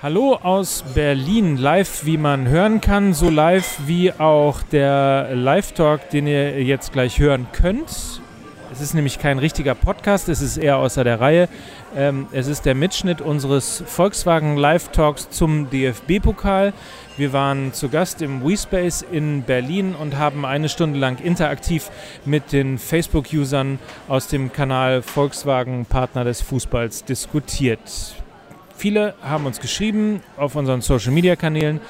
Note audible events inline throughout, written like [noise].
Hallo aus Berlin, live wie man hören kann, so live wie auch der Live-Talk, den ihr jetzt gleich hören könnt. Es ist nämlich kein richtiger Podcast, es ist eher außer der Reihe. Ähm, es ist der Mitschnitt unseres Volkswagen Live-Talks zum DFB-Pokal. Wir waren zu Gast im WeSpace in Berlin und haben eine Stunde lang interaktiv mit den Facebook-Usern aus dem Kanal Volkswagen Partner des Fußballs diskutiert. Viele haben uns geschrieben auf unseren Social-Media-Kanälen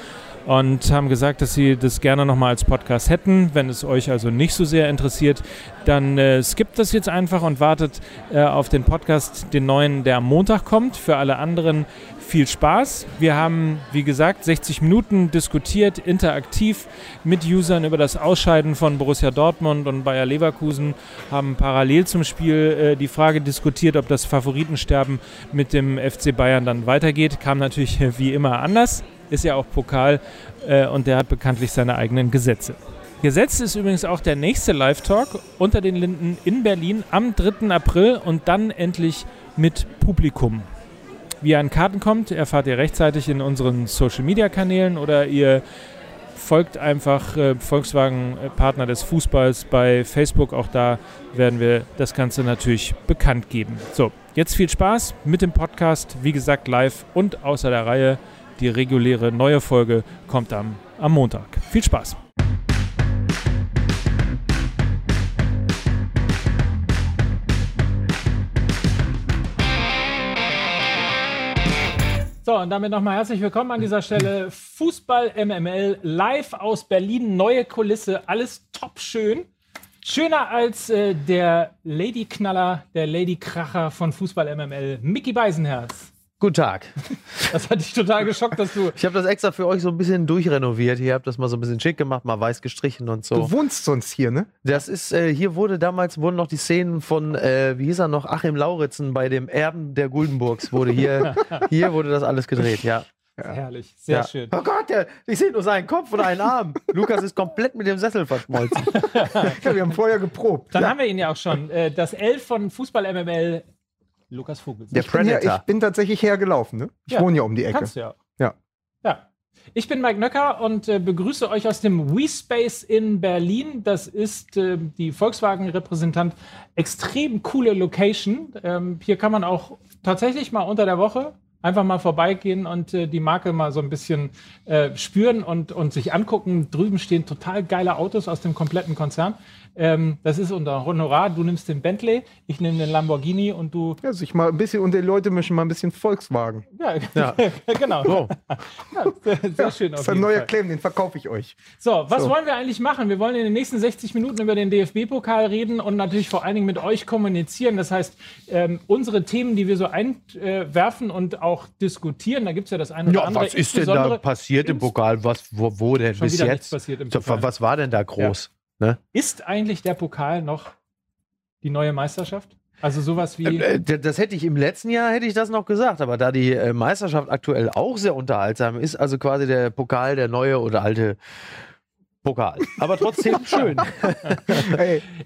und haben gesagt, dass sie das gerne nochmal als Podcast hätten. Wenn es euch also nicht so sehr interessiert, dann äh, skippt das jetzt einfach und wartet äh, auf den Podcast, den neuen, der am Montag kommt. Für alle anderen viel Spaß. Wir haben, wie gesagt, 60 Minuten diskutiert, interaktiv mit Usern über das Ausscheiden von Borussia Dortmund und Bayer Leverkusen, haben parallel zum Spiel äh, die Frage diskutiert, ob das Favoritensterben mit dem FC Bayern dann weitergeht. Kam natürlich wie immer anders, ist ja auch Pokal äh, und der hat bekanntlich seine eigenen Gesetze. Gesetzt ist übrigens auch der nächste Live-Talk unter den Linden in Berlin am 3. April und dann endlich mit Publikum. Wie ihr an Karten kommt, erfahrt ihr rechtzeitig in unseren Social-Media-Kanälen oder ihr folgt einfach äh, Volkswagen äh, Partner des Fußballs bei Facebook. Auch da werden wir das Ganze natürlich bekannt geben. So, jetzt viel Spaß mit dem Podcast. Wie gesagt, live und außer der Reihe. Die reguläre neue Folge kommt am, am Montag. Viel Spaß! So, und damit nochmal herzlich willkommen an dieser Stelle. Fußball MML live aus Berlin, neue Kulisse, alles top schön. Schöner als äh, der Lady Knaller, der Lady Kracher von Fußball MML, Mickey Beisenherz. Guten Tag. [laughs] Das hat dich total geschockt, dass du. Ich habe das extra für euch so ein bisschen durchrenoviert. Hier habt das mal so ein bisschen schick gemacht, mal weiß gestrichen und so. Du wohnst sonst hier, ne? Das ist, äh, hier wurde damals, wurden noch die Szenen von, äh, wie hieß er noch, Achim Lauritzen bei dem Erben der Guldenburgs, wurde hier, [laughs] hier wurde das alles gedreht, ja. Ja. Herrlich, sehr ja. schön. Oh Gott, der, ich sehe nur seinen Kopf und einen Arm. [laughs] Lukas ist komplett mit dem Sessel verschmolzen. ja, wir haben vorher geprobt. Dann haben wir ihn ja auch schon. Äh, das Elf von Fußball MML Lukas Vogel. Der ich, bin hier, ich bin tatsächlich hergelaufen. Ne? Ich ja, wohne ja um die Ecke. Kannst ja. Ja. ja. Ich bin Mike Nöcker und äh, begrüße euch aus dem WeSpace in Berlin. Das ist äh, die Volkswagen-Repräsentant. Extrem coole Location. Ähm, hier kann man auch tatsächlich mal unter der Woche einfach mal vorbeigehen und äh, die Marke mal so ein bisschen äh, spüren und, und sich angucken. Drüben stehen total geile Autos aus dem kompletten Konzern. Ähm, das ist unser Honorar. Du nimmst den Bentley, ich nehme den Lamborghini und du. Ja, sich mal ein bisschen und die Leute mischen mal ein bisschen Volkswagen. Ja, [laughs] ja. genau. So. [laughs] Ja, sehr, sehr ja, schön. Das ist ein neuer Fall. Claim, den verkaufe ich euch. So, was so. wollen wir eigentlich machen? Wir wollen in den nächsten 60 Minuten über den DFB-Pokal reden und natürlich vor allen Dingen mit euch kommunizieren. Das heißt, ähm, unsere Themen, die wir so einwerfen und auch diskutieren, da gibt es ja das eine oder ja, andere. Was ist denn da passiert im Pokal? Was, wo, wo denn bis jetzt? Was war denn da groß? Ne? Ist eigentlich der Pokal noch die neue Meisterschaft? Also sowas wie. Äh, äh, das hätte ich im letzten Jahr hätte ich das noch gesagt, aber da die äh, Meisterschaft aktuell auch sehr unterhaltsam ist, also quasi der Pokal der neue oder alte Pokal. Aber trotzdem [laughs] schön.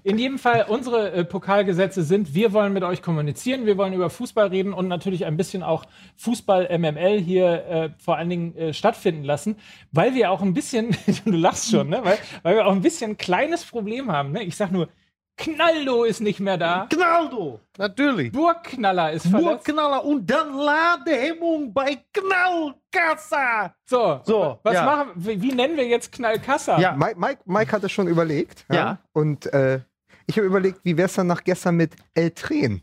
In jedem Fall, unsere äh, Pokalgesetze sind, wir wollen mit euch kommunizieren, wir wollen über Fußball reden und natürlich ein bisschen auch Fußball MML hier äh, vor allen Dingen äh, stattfinden lassen, weil wir auch ein bisschen, [laughs] du lachst schon, ne? weil, weil wir auch ein bisschen ein kleines Problem haben. Ne? Ich sag nur, Knaldo ist nicht mehr da. Knaldo, natürlich. Burgknaller ist verletzt. Burgknaller und dann Ladehemmung bei Knallkassa. So, so was ja. machen wie, wie, nennen wir jetzt Knallkassa? Ja, Mike, Mike, Mike hat es schon überlegt. Ja. ja. Und äh, ich habe überlegt, wie wäre es dann nach gestern mit El Tren?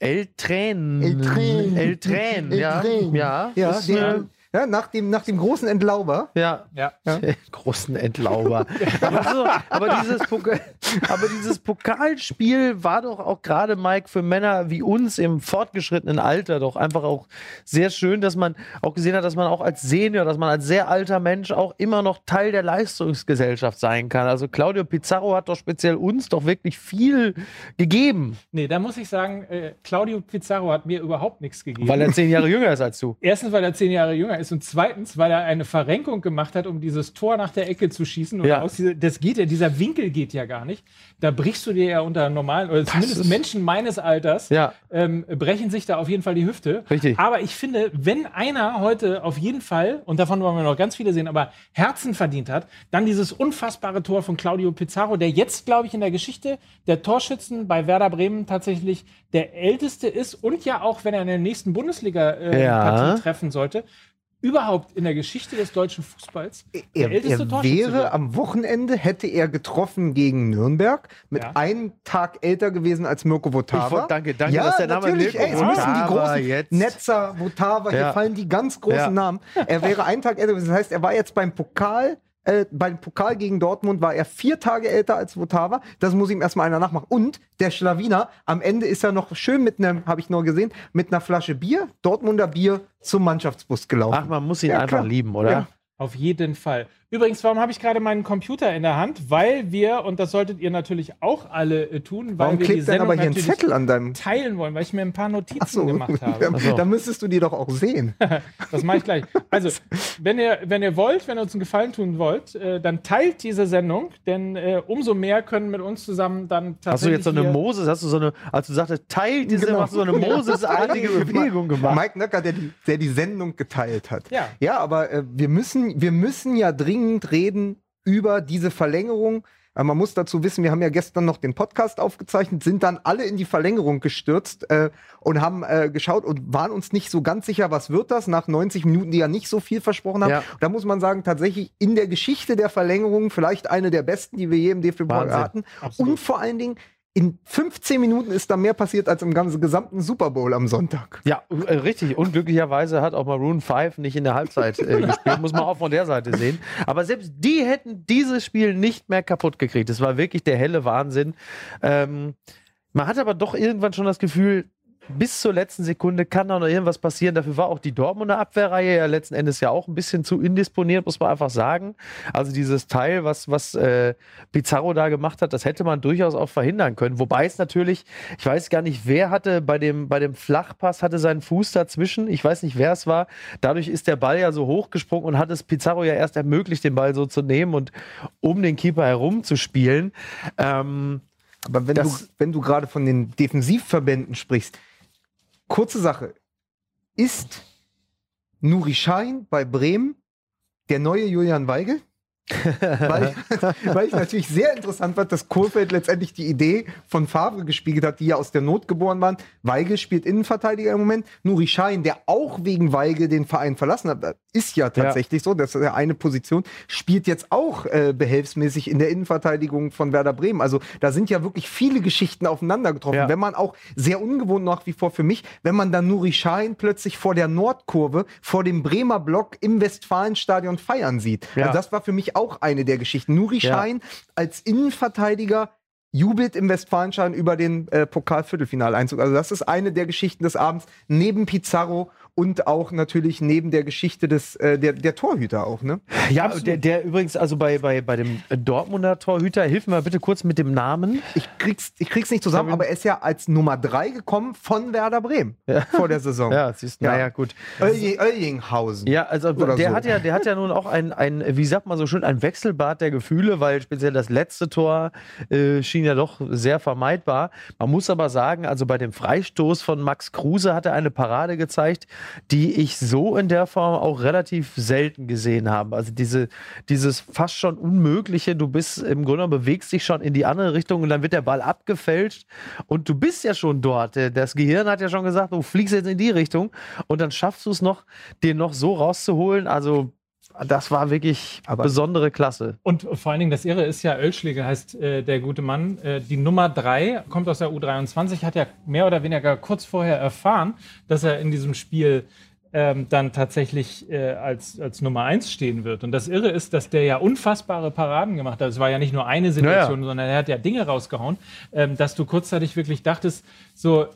El Tren. El Tren. El Tren, ja. Ja, ja ist, den, ja, nach, dem, nach dem großen Entlauber. Ja, ja. ja. [laughs] großen Entlauber. aber, so, aber, dieses aber, dieses Pokalspiel war doch auch gerade, Mike, für Männer wie uns im fortgeschrittenen Alter doch einfach auch sehr schön, dass man auch gesehen hat, dass man auch als Senior, dass man als sehr alter Mensch auch immer noch Teil der Leistungsgesellschaft sein kann. Also Claudio Pizarro hat doch speziell uns doch wirklich viel gegeben. Nee, da muss ich sagen, äh, Claudio Pizarro hat mir überhaupt nichts gegeben. Weil er zehn Jahre jünger ist als du. Erstens, weil er zehn Jahre jünger ist ist und zweitens, weil er eine Verrenkung gemacht hat, um dieses Tor nach der Ecke zu schießen. Und Ja. aus dieser, das geht ja, dieser Winkel geht ja gar nicht. Da brichst du dir ja unter normalen, oder zumindest ist- Menschen meines Alters, Ja. ähm, brechen sich da auf jeden Fall die Hüfte. Richtig. Aber ich finde, wenn einer heute auf jeden Fall, und davon wollen wir noch ganz viele sehen, aber Herzen verdient hat, dann dieses unfassbare Tor von Claudio Pizarro, der jetzt, glaube ich, in der Geschichte der Torschützen bei Werder Bremen tatsächlich der älteste ist und ja auch, wenn er in der nächsten Bundesliga-Partie Ja. treffen sollte, überhaupt in der Geschichte des deutschen Fußballs der Er, älteste er wäre am Wochenende, hätte er getroffen gegen Nürnberg, mit Ja. einem Tag älter gewesen als Mirko Votava. Danke, danke, ja, dass der Name natürlich, Mirko ey, es müssen die großen jetzt- Netzer, Votava, hier Ja. fallen die ganz großen Ja. Namen. Er wäre einen Tag älter gewesen. Das heißt, er war jetzt beim Pokal, äh, beim Pokal gegen Dortmund war er vier Tage älter als Votava. Das muss ihm erstmal einer nachmachen. Und der Schlawiner, am Ende ist er noch schön mit einem, habe ich nur gesehen, mit einer Flasche Bier, Dortmunder Bier, zum Mannschaftsbus gelaufen. Ach, man muss ihn Ja, einfach klar. lieben, oder? Ja. Auf jeden Fall. Übrigens, warum habe ich gerade meinen Computer in der Hand? Weil wir, und das solltet ihr natürlich auch alle äh, tun, weil Warum wir die Sendung aber hier ein natürlich Zettel an deinem teilen wollen, weil ich mir ein paar Notizen Ach so, gemacht [laughs] habe. So. da müsstest du die doch auch sehen. [laughs] Das mache ich gleich. Also, wenn ihr, wenn ihr wollt, wenn ihr uns einen Gefallen tun wollt, äh, dann teilt diese Sendung, denn äh, umso mehr können mit uns zusammen dann tatsächlich. Hast du jetzt so eine Moses, hast du so eine, als du sagtest, teil diese, Genau. hast du so eine Moses-artige Bewegung gemacht. Mike Nöcker, der die, der die Sendung geteilt hat. Ja. Ja, aber äh, wir, müssen, wir müssen ja dringend reden über diese Verlängerung. Äh, man muss dazu wissen, wir haben ja gestern noch den Podcast aufgezeichnet, sind dann alle in die Verlängerung gestürzt äh, und haben äh, geschaut und waren uns nicht so ganz sicher, was wird das nach 90 Minuten, die ja nicht so viel versprochen haben. Ja. Da muss man sagen, tatsächlich in der Geschichte der Verlängerung vielleicht eine der besten, die wir je im DFB hatten. Absolut. Und vor allen Dingen, in 15 Minuten ist da mehr passiert als im ganzen gesamten Super Bowl am Sonntag. Ja, äh, richtig. Und glücklicherweise hat auch Maroon 5 nicht in der Halbzeit äh, [laughs] gespielt. Muss man auch von der Seite sehen. Aber selbst die hätten dieses Spiel nicht mehr kaputt gekriegt. Das war wirklich der helle Wahnsinn. Ähm, man hat aber doch irgendwann schon das Gefühl, bis zur letzten Sekunde kann da noch irgendwas passieren. Dafür war auch die Dortmunder Abwehrreihe ja letzten Endes ja auch ein bisschen zu indisponiert, muss man einfach sagen. Also dieses Teil, was, was äh, Pizarro da gemacht hat, das hätte man durchaus auch verhindern können. Wobei es natürlich, ich weiß gar nicht, wer hatte bei dem, bei dem Flachpass, hatte seinen Fuß dazwischen. Ich weiß nicht, wer es war. Dadurch ist der Ball ja so hochgesprungen und hat es Pizarro ja erst ermöglicht, den Ball so zu nehmen und um den Keeper herum zu spielen. Ähm, Aber wenn du, Das- wenn du gerade von den Defensivverbänden sprichst, kurze Sache. Ist Nuri Schein bei Bremen der neue Julian Weigel? Weil, [laughs] weil ich natürlich sehr interessant fand, dass Kohlfeld letztendlich die Idee von Favre gespiegelt hat, die ja aus der Not geboren waren. Weigel spielt Innenverteidiger im Moment. Nuri Schein, der auch wegen Weigel den Verein verlassen hat, ist ja tatsächlich so, das ist ja eine Position, spielt jetzt auch äh, behelfsmäßig in der Innenverteidigung von Werder Bremen. Also da sind ja wirklich viele Geschichten aufeinander getroffen. Ja. Wenn man auch sehr ungewohnt nach wie vor für mich, wenn man dann Nuri Schein plötzlich vor der Nordkurve, vor dem Bremer Block im Westfalenstadion feiern sieht. Ja. Also das war für mich auch eine der Geschichten. Nuri Ja. Schein als Innenverteidiger jubelt im Westfalenstadion über den äh, Pokal-Viertelfinaleinzug. Also das ist eine der Geschichten des Abends, neben Pizarro und auch natürlich neben der Geschichte des, äh, der, der Torhüter auch, ne? ja, der, der übrigens, also bei, bei, bei dem Dortmunder Torhüter, hilf mir mal bitte kurz mit dem Namen. Ich krieg's, ich krieg's nicht zusammen, aber er ist ja als Nummer drei gekommen von Werder Bremen vor der Saison. [laughs] Ja, siehst du. Ja. Naja, gut. Oellinghausen. Ja, also der so. hat ja, der hat ja nun auch ein, ein, wie sagt man so schön, ein Wechselbad der Gefühle, weil speziell das letzte Tor äh, schien ja doch sehr vermeidbar. Man muss aber sagen, also bei dem Freistoß von Max Kruse hat er eine Parade gezeigt, die ich so in der Form auch relativ selten gesehen habe. Also diese, dieses fast schon Unmögliche, du bist im Grunde bewegst dich schon in die andere Richtung und dann wird der Ball abgefälscht und du bist ja schon dort. Das Gehirn hat ja schon gesagt, du fliegst jetzt in die Richtung und dann schaffst du es noch, den noch so rauszuholen. Also das war wirklich Aber- besondere Klasse. Und vor allen Dingen das Irre ist ja, Ölschläger heißt äh, der gute Mann. Äh, die Nummer drei kommt aus der U23, hat ja mehr oder weniger kurz vorher erfahren, dass er in diesem Spiel ähm, dann tatsächlich äh, als, als Nummer eins stehen wird. Und das Irre ist, dass der ja unfassbare Paraden gemacht hat. Es war ja nicht nur eine Situation, sondern er hat ja Dinge rausgehauen, ähm, dass du kurzzeitig wirklich dachtest, so,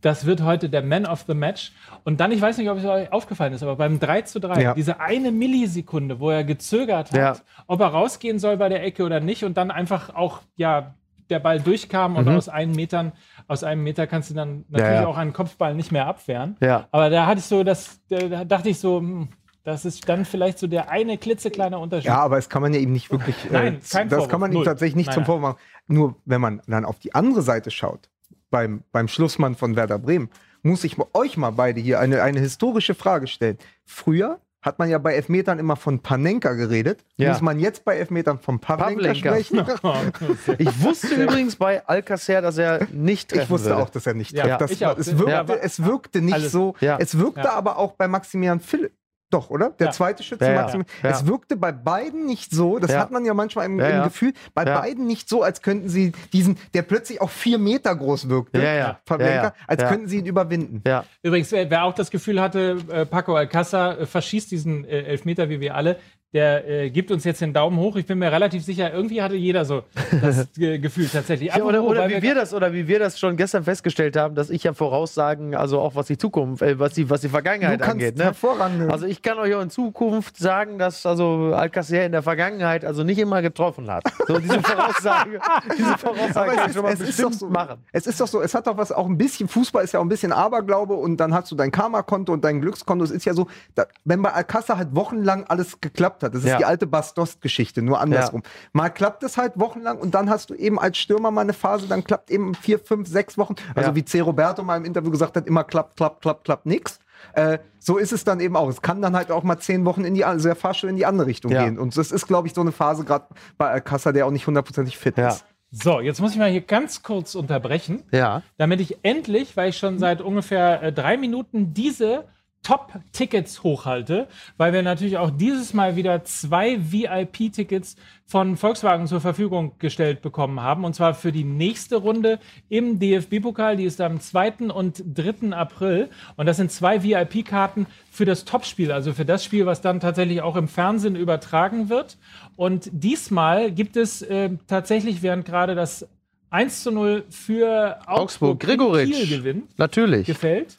das wird heute der Man of the Match. Und dann, ich weiß nicht, ob es euch aufgefallen ist, aber beim 3 zu 3, Ja. diese eine Millisekunde, wo er gezögert hat, Ja. ob er rausgehen soll bei der Ecke oder nicht und dann einfach auch, ja, der Ball durchkam und aus einem Metern, aus einem Meter kannst du dann natürlich Mhm. ja. auch einen Kopfball nicht mehr abwehren. Ja. Aber da hatte ich so, das, da da dachte ich so, hm, Das ist dann vielleicht so der eine klitzekleine Unterschied. Ja, aber es kann man ja eben nicht wirklich. Nein, äh, kein das Vorwurf. kann man ihm tatsächlich nicht Nein, zum nein. Vorwurf machen. Nur wenn man dann auf die andere Seite schaut, beim, beim Schlussmann von Werder Bremen, muss ich euch mal beide hier eine, eine historische Frage stellen. Früher hat man ja bei Elfmetern immer von Panenka geredet. Ja. Muss man jetzt bei Elfmetern von Pavlenka, Pavlenka. sprechen? [laughs] Ich wusste übrigens bei Alcacer, dass er nicht treffen Ich wusste würde. auch, dass er nicht Ja, trifft. Das war, auch. es, wirkte, Ja, aber- es wirkte nicht Alles- so. Ja. Es wirkte Ja. aber auch bei Maximilian Philipp. Doch, oder? Der Ja. zweite Schütze, Ja. Maximilian. Ja. Es wirkte bei beiden nicht so, das Ja. hat man ja manchmal im, Ja, im ja. Gefühl, bei Ja. beiden nicht so, als könnten sie diesen, der plötzlich auch vier Meter groß wirkte, Ja, ja. Pavlenka, Ja, ja. als Ja. könnten sie ihn überwinden. Ja, Übrigens, wer, wer auch das Gefühl hatte, äh, Paco Alcázar äh, verschießt diesen äh, Elfmeter wie wir alle, der äh, gibt uns jetzt den Daumen hoch. Ich bin mir relativ sicher, irgendwie hatte jeder so das [laughs] äh, Gefühl tatsächlich. Ja, oder, oder wie wir das oder wie wir das schon gestern festgestellt haben, dass ich ja voraussagen, also auch was die Zukunft, äh, was die was die Vergangenheit angeht, ne? hervorragend. Also ich kann euch auch in Zukunft sagen, dass also Alcacer in der Vergangenheit also nicht immer getroffen hat. So diese [laughs] Voraussage, diese Voraussage kann ich schon mal es ist doch bestimmt so, machen. Es ist doch so, es hat doch was auch ein bisschen, Fußball ist ja auch ein bisschen Aberglaube und dann hast du dein Karma-Konto und dein Glückskonto. Es ist ja so, da, wenn bei Alcázar halt wochenlang alles geklappt hat, das ist Ja. die alte Bas-Dost-Geschichte, nur andersrum. Mal klappt es halt wochenlang und dann hast du eben als Stürmer mal eine Phase, dann klappt eben vier, fünf, sechs Wochen. Also Ja. wie C. Roberto mal im Interview gesagt hat, immer klappt, klappt, klappt, klappt, nix. Äh, so ist es dann eben auch. Es kann dann halt auch mal zehn Wochen in die, also der Fahrstuhl in die andere Richtung Ja. gehen. Und das ist, glaube ich, so eine Phase gerade bei Alcázar, der auch nicht hundertprozentig fit Ja. ist. So, jetzt muss ich mal hier ganz kurz unterbrechen, Ja. damit ich endlich, weil ich schon seit ungefähr äh, drei Minuten diese Top-Tickets hochhalte, weil wir natürlich auch dieses Mal wieder zwei VIP-Tickets von Volkswagen zur Verfügung gestellt bekommen haben. Und zwar für die nächste Runde im DFB-Pokal. Die ist am 2. und 3. April. Und das sind zwei VIP-Karten für das Topspiel, also für das Spiel, was dann tatsächlich auch im Fernsehen übertragen wird. Und diesmal gibt es äh, tatsächlich, während gerade das 1 zu 0 für Augsburg, Augsburg Gregoritsch. Kiel gewinnt, Natürlich. gefällt.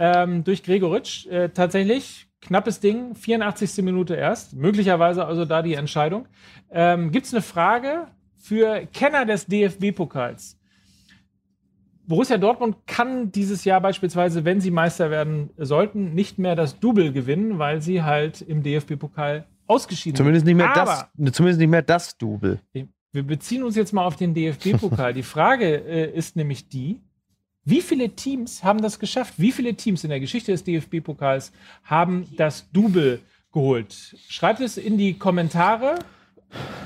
Ähm, durch Gregoritsch. Äh, tatsächlich, knappes Ding, 84. Minute erst. Möglicherweise also da die Entscheidung. Ähm, Gibt es eine Frage für Kenner des DFB-Pokals? Borussia Dortmund kann dieses Jahr beispielsweise, wenn sie Meister werden sollten, nicht mehr das Double gewinnen, weil sie halt im DFB-Pokal ausgeschieden Zumindest nicht mehr Aber das, zumindest nicht mehr das Double. wir beziehen uns jetzt mal auf den DFB-Pokal. die Frage äh, ist nämlich die, wie viele Teams haben das geschafft? Wie viele Teams in der Geschichte des DFB-Pokals haben das Double geholt? Schreibt es in die Kommentare.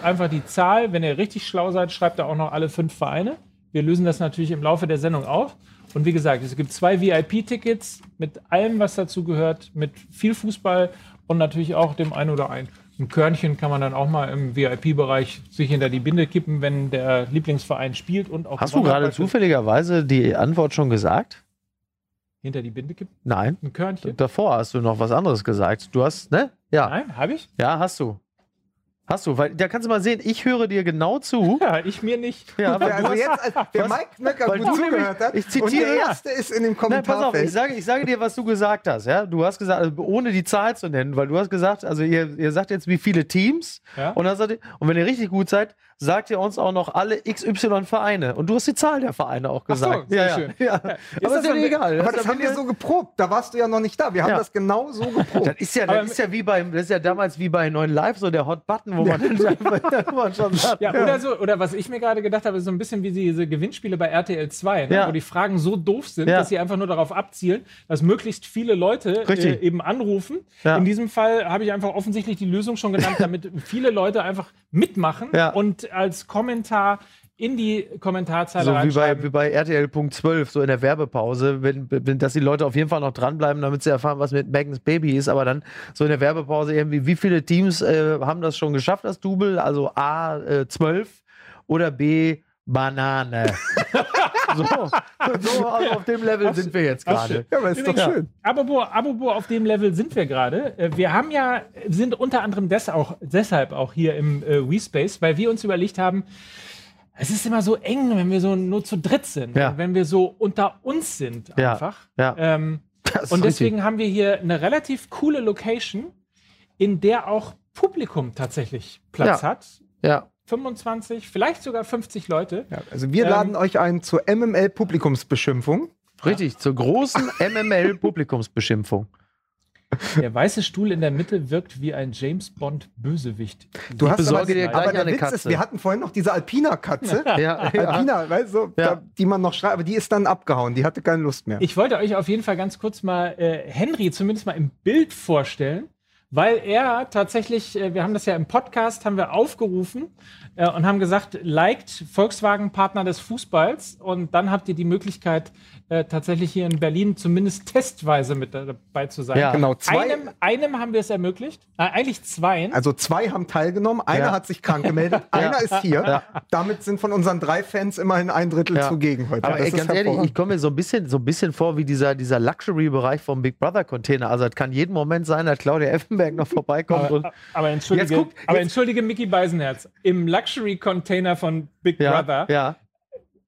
Einfach die Zahl. Wenn ihr richtig schlau seid, schreibt da auch noch alle fünf Vereine. Wir lösen das natürlich im Laufe der Sendung auf. Und wie gesagt, es gibt zwei VIP-Tickets mit allem, was dazu gehört, mit viel Fußball und natürlich auch dem ein oder ein. Ein Körnchen kann man dann auch mal im VIP-Bereich sich hinter die Binde kippen, wenn der Lieblingsverein spielt und auch Hast du gerade zufälligerweise die Antwort schon gesagt? hinter die Binde kippen? Nein. Ein Körnchen? Davor hast du noch was anderes gesagt. Du hast, ne? Ja. Nein, habe ich? Ja, hast du. Hast du, weil da kannst du mal sehen, ich höre dir genau zu. [laughs] Ja, ich mir nicht. Ja, du also hast, jetzt, als der? Mike Knöcker Weil gut du zugehört nämlich- hat ich zitiere- und der Erste ist in dem Nein, pass auf, ich sage, ich sage dir, was du gesagt hast. Ja? Du hast gesagt, also ohne die Zahl zu nennen, weil du hast gesagt, also ihr, ihr sagt jetzt, wie viele Teams. Ja. Und, dann sagt ihr, und wenn ihr richtig gut seid, sagt ihr uns auch noch alle XY-Vereine. Und du hast die Zahl der Vereine auch Ach so, gesagt. sehr ja, schön. Ja. Ja. Ist Aber das ist ja egal. Aber ist das ja haben wir so geprobt. Da warst du ja noch nicht da. Wir haben das genau so [laughs] geprobt. Das ist ja, Aber- das ist ja wie beim, das ist ja damals wie bei 9 Live, so der Hot Button, wo man, [laughs] [laughs] dann, schon sagt. Ja, oder so, oder was ich mir gerade gedacht habe, ist so ein bisschen wie diese Gewinnspiele bei RTL 2, ne, wo die Fragen so doof sind, dass sie einfach nur darauf abzielen, dass möglichst viele Leute äh, eben anrufen. In diesem Fall habe ich einfach offensichtlich die Lösung schon genannt, damit viele Leute einfach mitmachen und als Kommentar in die Kommentarzeile So wie bei, wie bei RTL Punkt 12, so in der Werbepause, wenn, wenn, dass die Leute auf jeden Fall noch dranbleiben, damit sie erfahren, was mit Megans Baby ist, aber dann so in der Werbepause irgendwie, wie viele Teams äh, haben das schon geschafft, das Double? Also A, äh, 12 oder B, Banane. [laughs] [laughs] so, so also auf dem Level sind wir jetzt gerade. Ja, aber ist doch Übrigens, schön. Apropos, apropos auf dem Level sind wir gerade. Äh, Wir haben ja, sind unter anderem des auch, deshalb auch hier im äh, WeSpace, weil wir uns überlegt haben, es ist immer so eng, wenn wir so nur zu dritt sind, Ja. wenn wir so unter uns sind Ja, einfach. ja. Ähm, [laughs] Das ist und richtig. deswegen haben wir hier eine relativ coole Location, in der auch Publikum tatsächlich Platz Ja. hat. Ja. 25, vielleicht sogar 50 Leute. Ja, also wir Ähm, laden euch ein zur MML-Publikumsbeschimpfung. Richtig, zur großen [laughs] MML-Publikumsbeschimpfung. Der weiße Stuhl in der Mitte wirkt wie ein James Bond Bösewicht. Du hast besorge aber, dir gleich aber der eine Witz Katze. ist, wir hatten vorhin noch diese Alpina-Katze. [laughs] Ja, ja. Alpina, weißt du, Ja. da, die man noch schreibt, aber die ist dann abgehauen, die hatte keine Lust mehr. Ich wollte euch auf jeden Fall ganz kurz mal äh, Henry zumindest mal im Bild vorstellen, weil er tatsächlich, äh, wir haben das ja im Podcast, haben wir aufgerufen äh, und haben gesagt, liked Volkswagen Partner des Fußballs und dann habt ihr die Möglichkeit, äh, tatsächlich hier in Berlin zumindest testweise mit dabei zu sein. Ja. genau, zwei, Einem, einem haben wir es ermöglicht, äh, eigentlich zweien. also zwei haben teilgenommen, einer Ja. hat sich krank gemeldet, [laughs] einer ist hier. Damit sind von unseren drei Fans immerhin ein Drittel Ja. zugegen heute. Aber ey, ganz ehrlich, ich komme mir so ein bisschen, so ein bisschen vor wie dieser, dieser Luxury-Bereich vom Big Brother Container. Also es kann jeden Moment sein, dass Claudia Effenberg noch vorbeikommt und aber, aber entschuldige, Jetzt guck, aber jetzt- entschuldige Mickey Beisenherz. Im Luxury-Container von Big ja, Brother ja.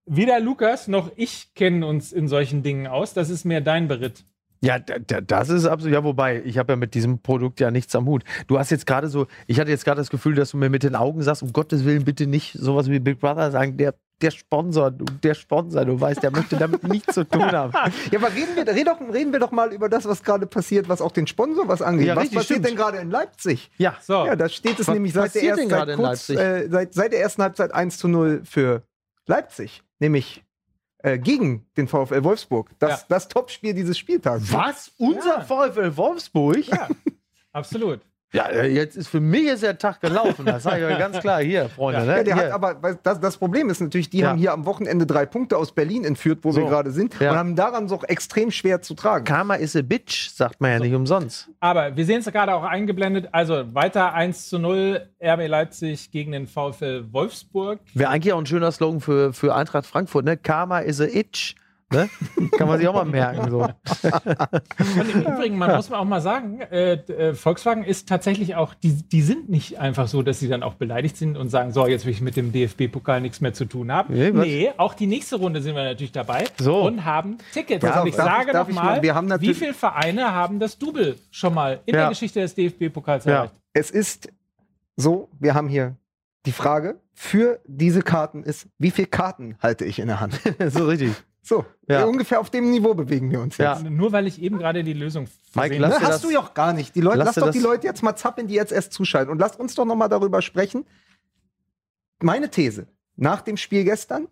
Weder Lukas noch ich kennen uns in solchen Dingen aus. Das ist mehr dein Beritt. Ja, da- da- das ist absolut, ja, wobei, ich habe ja mit diesem Produkt ja nichts am Hut. Du hast jetzt gerade so, ich hatte jetzt gerade das Gefühl, dass du mir mit den Augen sagst, um Gottes Willen bitte nicht sowas wie Big Brother sagen, der, der Sponsor, du- der Sponsor, du weißt, der möchte damit nichts zu tun haben. [laughs] Ja, aber reden wir, red doch, reden wir doch mal über das, was gerade passiert, was auch den Sponsor was angeht. Ja, was richtig, passiert stimmt. denn gerade in Leipzig? Ja, So, Ja, da steht es Was nämlich seit der, passiert erst, denn seit, kurz, äh, seit, seit der ersten Halbzeit 1 zu 0 für Leipzig. Nämlich äh, gegen den VfL Wolfsburg. Das, Ja. das Topspiel dieses Spieltags. was? Unser Ja. VfL Wolfsburg? ja, absolut. Ja, äh, jetzt ist für mich ist der Tag gelaufen. Das sage ich euch ganz klar hier, Freunde. Ja. ne? Ja, der hier. hat aber, das, das Problem ist natürlich, die Ja. haben hier am Wochenende drei Punkte aus Berlin entführt, wo So. wir gerade sind, Ja. und haben daran so extrem schwer zu tragen. Karma is a bitch, sagt man ja nicht umsonst. Aber wir sehen es gerade auch eingeblendet. Also weiter 1 zu 0 RB Leipzig gegen den VfL Wolfsburg. Wäre eigentlich auch ein schöner Slogan für, für Eintracht Frankfurt, ne? Karma is a itch. Ne? Kann man sich auch mal merken. So. Und im Übrigen, man muss auch mal sagen, äh, äh, Volkswagen ist tatsächlich auch, die, die sind nicht einfach so, dass sie dann auch beleidigt sind und sagen, so, jetzt will ich mit dem DFB-Pokal nichts mehr zu tun haben. Nee? Nee, auch die nächste Runde sind wir natürlich dabei So. und haben Tickets. Und ich sage darf noch ich mal, mal- wir haben wie viele Vereine haben das Double schon mal in Ja. der Geschichte des DFB-Pokals Ja. erreicht? Es ist so, wir haben hier die Frage für diese Karten ist, wie viele Karten halte ich in der Hand? [laughs] so richtig. So, Ja. ungefähr auf dem Niveau bewegen wir uns Ja. jetzt. Nur weil ich eben gerade die Lösung Mike, lass Ne, hast das- du ja auch gar nicht. Die Leute, lass lass doch das- die Leute jetzt mal zappeln, die jetzt erst zuschalten. Und lasst uns doch noch mal darüber sprechen. Meine These nach dem Spiel gestern,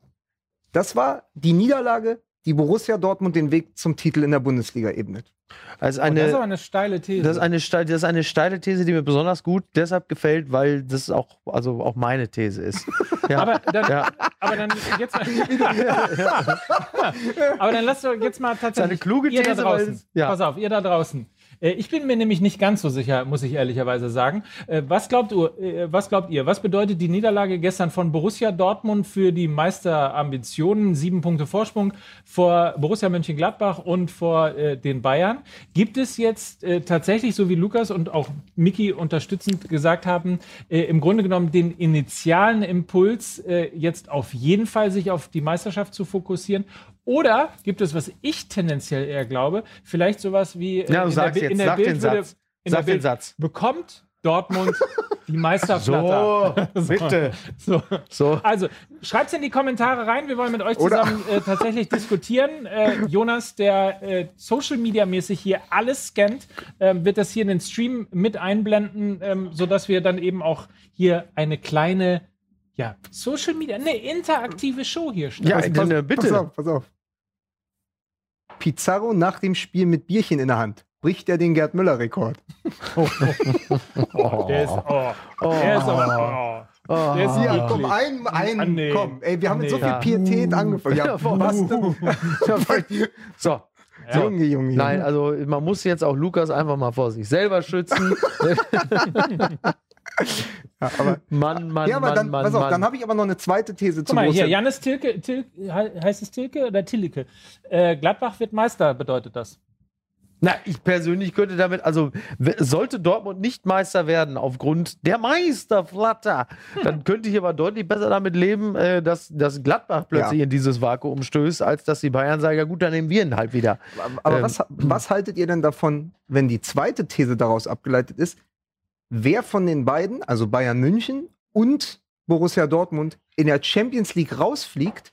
das war die Niederlage, die Borussia Dortmund den Weg zum Titel in der Bundesliga ebnet. Also Oh, das ist aber eine, eine steile These. das, ist eine, das ist eine steile These, die mir besonders gut deshalb gefällt, weil das auch, also auch meine These ist. [laughs] Ja. aber, dann, ja. aber dann jetzt mal, [laughs] [laughs] aber dann lasst doch jetzt mal tatsächlich eine kluge ihr da These, weil draußen. ja. Pass auf, ihr da draußen. Äh, Ich bin mir nämlich nicht ganz so sicher, muss ich ehrlicherweise sagen. Äh, Was glaubt, äh, was glaubt ihr? Was bedeutet die Niederlage gestern von Borussia Dortmund für die Meisterambitionen? Sieben Punkte Vorsprung vor Borussia Mönchengladbach und vor den Bayern. Gibt es jetzt tatsächlich, so wie Lukas und auch Miki unterstützend gesagt haben, im Grunde genommen den initialen Impuls, jetzt auf jeden Fall sich auf die Meisterschaft zu fokussieren? Oder gibt es, was ich tendenziell eher glaube, vielleicht sowas wie äh, Ja, du in, sagst der, jetzt, in der sag den Bildwürde- Satz. in Sag der den Bild Satz. bekommt Dortmund [laughs] die Meisterplatte. [laughs] So, bitte. So. So. Also, schreibt in die Kommentare rein. Wir wollen mit euch zusammen äh, tatsächlich diskutieren. Äh, Jonas, der äh, Social Media mäßig hier alles scannt, ähm, wird das hier in den Stream mit einblenden, ähm, sodass wir dann eben auch hier eine kleine ja, Social Media, eine interaktive Show hier starten. Ja, Pass- denn, äh, Pass bitte. auf, pass auf. Pizarro nach dem Spiel mit Bierchen in der Hand. Bricht er den Gerd Müller-Rekord? [laughs] Oh, der ist, oh, der ist aber, oh, Oh. der ist Ja, komm, ein, ein, Ah, nee. komm. Ey, wir haben mit so Nee. viel Ja. Pietät angefangen. Ja, [laughs] [laughs] Ja, was uh. denn? So. Ja. Junge, Junge, Nein, also man muss jetzt auch Lukas einfach mal vor sich selber schützen. Ja, aber, Mann, Mann, ja, aber Mann, dann, Mann, pass auf, Mann. dann habe ich aber noch eine zweite These zu Guck mal, hier. Janis Tilke, Til, he- heißt es Tilke oder Tilke? Äh, Gladbach wird Meister, bedeutet das. Na, ich persönlich könnte damit, also sollte Dortmund nicht Meister werden aufgrund der Meisterflatter, dann könnte ich aber deutlich besser damit leben, äh, dass, dass Gladbach plötzlich Ja. in dieses Vakuum stößt, als dass die Bayern sagen, ja gut, dann nehmen wir ihn halt wieder. Aber Ähm, was, was haltet ihr denn davon, wenn die zweite These daraus abgeleitet ist, wer von den beiden, also Bayern München und Borussia Dortmund, in der Champions League rausfliegt,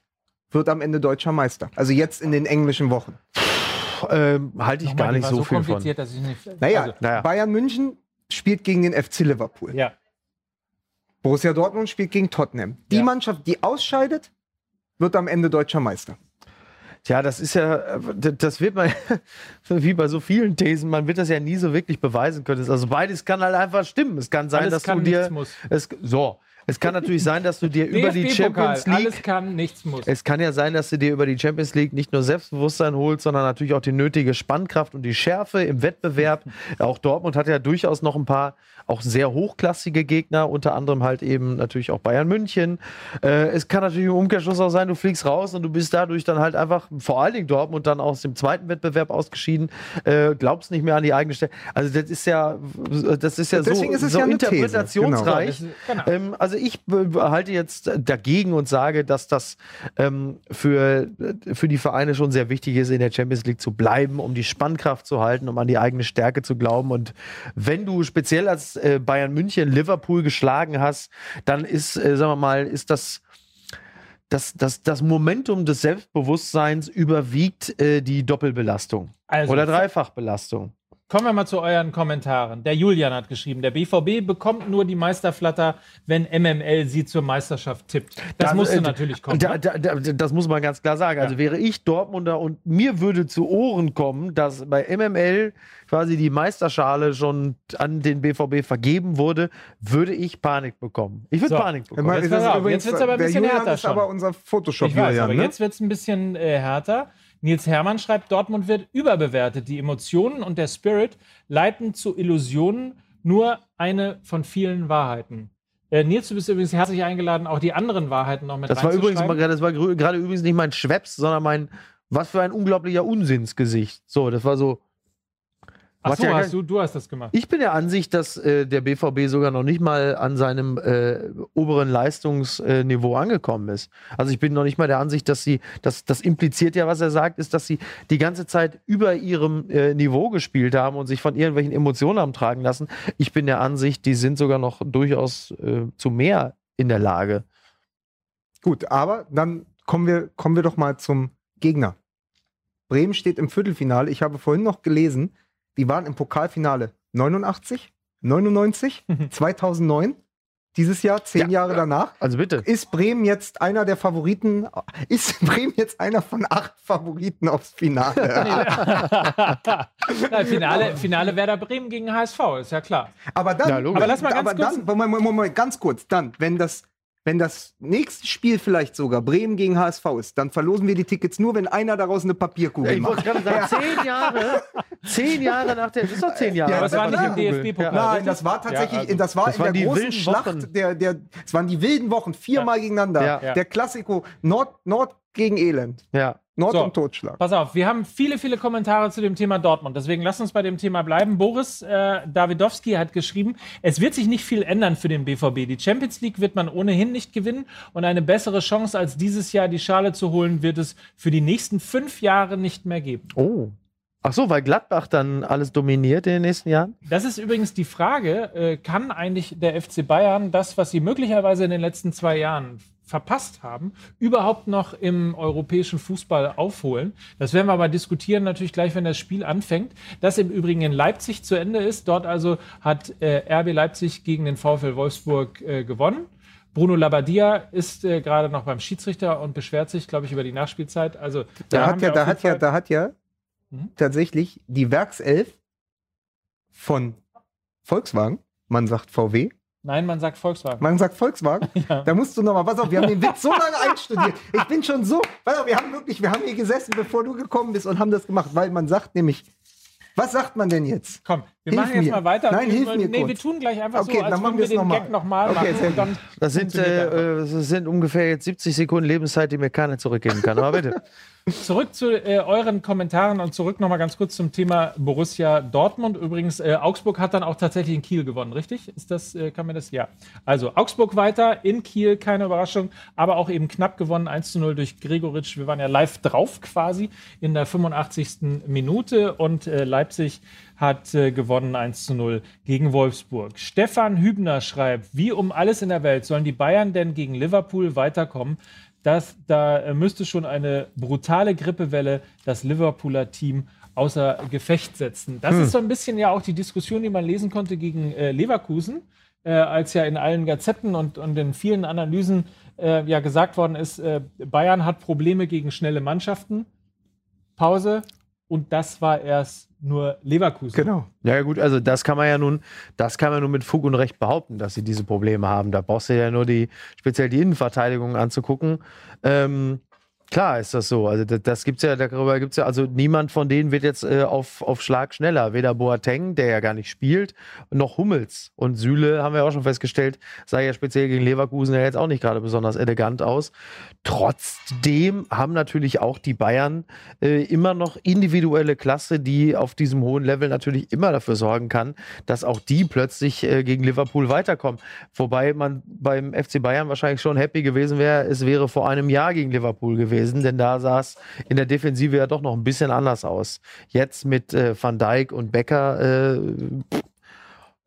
wird am Ende deutscher Meister? Also jetzt in den englischen Wochen. Ähm, Halte ich Nochmal, gar nicht war so, viel von. kompliziert, dass ich nicht. Naja, also, naja. Bayern München spielt gegen den FC Liverpool. ja. Borussia Dortmund spielt gegen Tottenham. Die Ja. Mannschaft, die ausscheidet, wird am Ende deutscher Meister. Tja, das ist ja, äh, das wird man, [laughs] wie bei so vielen Thesen, man wird das ja nie so wirklich beweisen können. Also beides kann halt einfach stimmen. Es kann sein, Alles dass kann, du dir, es, so, es kann natürlich sein, dass du dir über die Champions League Alles kann, nichts muss. Es kann ja sein, dass du dir über die Champions League nicht nur Selbstbewusstsein holst, sondern natürlich auch die nötige Spannkraft und die Schärfe im Wettbewerb. Auch Dortmund hat ja durchaus noch ein paar auch sehr hochklassige Gegner, unter anderem halt eben natürlich auch Bayern München. Äh, es kann natürlich im Umkehrschluss auch sein, du fliegst raus und du bist dadurch dann halt einfach, vor allen Dingen Dortmund, dann aus dem zweiten Wettbewerb ausgeschieden, äh, glaubst nicht mehr an die eigene Stelle. Also das ist ja, das ist ja Deswegen so, ist es so ja These, interpretationsreich. genau. Ähm, also ich halte jetzt dagegen und sage, dass das ähm, für, für die Vereine schon sehr wichtig ist, in der Champions League zu bleiben, um die Spannkraft zu halten, um an die eigene Stärke zu glauben. Und wenn du speziell als äh, Bayern München Liverpool geschlagen hast, dann ist, äh, sagen wir mal, ist das das, das, das Momentum des Selbstbewusstseins überwiegt äh, die Doppelbelastung Also, oder Dreifachbelastung. Kommen wir mal zu euren Kommentaren. Der Julian hat geschrieben, der BVB bekommt nur die Meisterflatter, wenn MML sie zur Meisterschaft tippt. Das Da- musste äh, natürlich kommen. Da, ne? da, da, das muss man ganz klar sagen. Also Ja. wäre ich Dortmunder und mir würde zu Ohren kommen, dass bei MML quasi die Meisterschale schon an den BVB vergeben wurde, würde ich Panik bekommen. Ich würde So. Panik bekommen. Jetzt ist pass es jetzt aber ein bisschen Julian härter ist schon. aber unser Photoshop ich weiß, Julian, aber ne? jetzt wird es ein bisschen äh, härter. Nils Hermann schreibt, Dortmund wird überbewertet. Die Emotionen und der Spirit leiten zu Illusionen nur eine von vielen Wahrheiten. Äh, Nils, du bist übrigens herzlich eingeladen, auch die anderen Wahrheiten noch mit Das war übrigens das war gerade übrigens nicht mein Schweppes, sondern mein, was für ein unglaublicher Unsinnsgesicht. So, das war so. Ach so, ja hast du, du hast das gemacht. Ich bin der Ansicht, dass äh, der BVB sogar noch nicht mal an seinem äh, oberen Leistungsniveau angekommen ist. Also ich bin noch nicht mal der Ansicht, dass sie, das, das impliziert ja, was er sagt, ist, dass sie die ganze Zeit über ihrem äh, Niveau gespielt haben und sich von irgendwelchen Emotionen haben tragen lassen. Ich bin der Ansicht, die sind sogar noch durchaus äh, zu mehr in der Lage. Gut, aber dann kommen wir, kommen wir doch mal zum Gegner. Bremen steht im Viertelfinale. Ich habe vorhin noch gelesen, die waren im Pokalfinale 89, 99, 2009. Dieses Jahr, zehn Ja. Jahre danach. Also bitte. Ist Bremen jetzt einer der Favoriten? Ist [laughs] Bremen jetzt einer von acht Favoriten aufs Finale? [laughs] Nein, [laughs] Finale, Finale Werder Bremen gegen HSV, ist ja klar. Aber dann, Ja, logisch. Aber lass mal ganz aber kurz- dann, Moment, Moment, ganz kurz, dann, wenn das, wenn das nächste Spiel vielleicht sogar Bremen gegen HSV ist, dann verlosen wir die Tickets nur, wenn einer daraus eine Papierkugel Ich wollte macht. gerade sagen, zehn Jahre, zehn Jahre nach der, das ist doch zehn Jahre. Ja, Aber es war nicht im Papierkugel. DFB-Pokal. Ja. Nein, das war tatsächlich, Ja, also- das war Das in waren der die großen wilden Schlacht, der, der, es waren die wilden Wochen, viermal gegeneinander. Ja. Ja. Der Klassiko Nord, Nord gegen Elend. Ja. Nord So. und Totschlag. Pass auf, wir haben viele, viele Kommentare zu dem Thema Dortmund. Deswegen lass uns bei dem Thema bleiben. Boris äh, Davidowski hat geschrieben, es wird sich nicht viel ändern für den BVB. Die Champions League wird man ohnehin nicht gewinnen und eine bessere Chance als dieses Jahr die Schale zu holen, wird es für die nächsten fünf Jahre nicht mehr geben. Oh. Ach so, weil Gladbach dann alles dominiert in den nächsten Jahren? Das ist übrigens die Frage, äh, kann eigentlich der FC Bayern das, was sie möglicherweise in den letzten zwei Jahren verpasst haben, überhaupt noch im europäischen Fußball aufholen? Das werden wir aber diskutieren natürlich gleich, wenn das Spiel anfängt. Das im Übrigen in Leipzig zu Ende ist. Dort also hat äh, RB Leipzig gegen den VfL Wolfsburg äh, gewonnen. Bruno Labbadia ist äh, gerade noch beim Schiedsrichter und beschwert sich, glaube ich, über die Nachspielzeit. Also Da hat ja, da hat ja, da hat ja Mhm. tatsächlich die Werkself von Volkswagen, man sagt VW, Nein, man sagt Volkswagen. man sagt Volkswagen, [laughs] da musst du nochmal, pass auf, wir haben den Witz so lange einstudiert. Ich bin schon so, pass auf, wir haben wirklich, wir haben hier gesessen, bevor du gekommen bist und haben das gemacht, weil man sagt nämlich, was sagt man denn jetzt? Komm, wir Hilf machen jetzt mir. mal weiter. Nein, wir, hilf mir nee, kurz. wir tun gleich einfach Okay, so, als dann machen würden wir den noch mal. Gag nochmal Okay, machen. dann Das sind, äh, äh, das sind ungefähr jetzt 70 Sekunden Lebenszeit, die mir keiner zurückgeben kann. Aber bitte. [laughs] Zurück zu äh, euren Kommentaren und zurück nochmal ganz kurz zum Thema Borussia Dortmund. Übrigens, äh, Augsburg hat dann auch tatsächlich in Kiel gewonnen, richtig? Ist das, äh, kann man das? Ja. Also Augsburg weiter, in Kiel, keine Überraschung, aber auch eben knapp gewonnen, 1 zu 0 durch Gregoritsch. Wir waren ja live drauf quasi in der 85. Minute und äh, Leipzig hat äh, gewonnen 1 zu 0 gegen Wolfsburg. Stefan Hübner schreibt, wie um alles in der Welt sollen die Bayern denn gegen Liverpool weiterkommen? Das, da äh, müsste schon eine brutale Grippewelle das Liverpooler Team außer Gefecht setzen. Das Hm. ist so ein bisschen ja auch die Diskussion, die man lesen konnte gegen äh, Leverkusen, äh, als ja in allen Gazetten und, und in vielen Analysen äh, ja gesagt worden ist, äh, Bayern hat Probleme gegen schnelle Mannschaften. Pause. Und das war erst nur Leverkusen. Genau. Ja, gut, also das kann man ja nun, das kann man nun mit Fug und Recht behaupten, dass sie diese Probleme haben. Da brauchst du ja nur die, speziell die Innenverteidigung anzugucken. Ähm, klar ist das so. Also das, das gibt's ja, darüber gibt's ja, also niemand von denen wird jetzt äh, auf, auf Schlag schneller. Weder Boateng, der ja gar nicht spielt, noch Hummels. Und Süle, haben wir auch schon festgestellt, sah ja speziell gegen Leverkusen ja jetzt auch nicht gerade besonders elegant aus. Trotzdem haben natürlich auch die Bayern äh, immer noch individuelle Klasse, die auf diesem hohen Level natürlich immer dafür sorgen kann, dass auch die plötzlich äh, gegen Liverpool weiterkommen. Wobei man beim FC Bayern wahrscheinlich schon happy gewesen wäre, es wäre vor einem Jahr gegen Liverpool gewesen, denn da sah es in der Defensive ja doch noch ein bisschen anders aus. Jetzt mit äh, Van Dijk und Becker, äh, pff,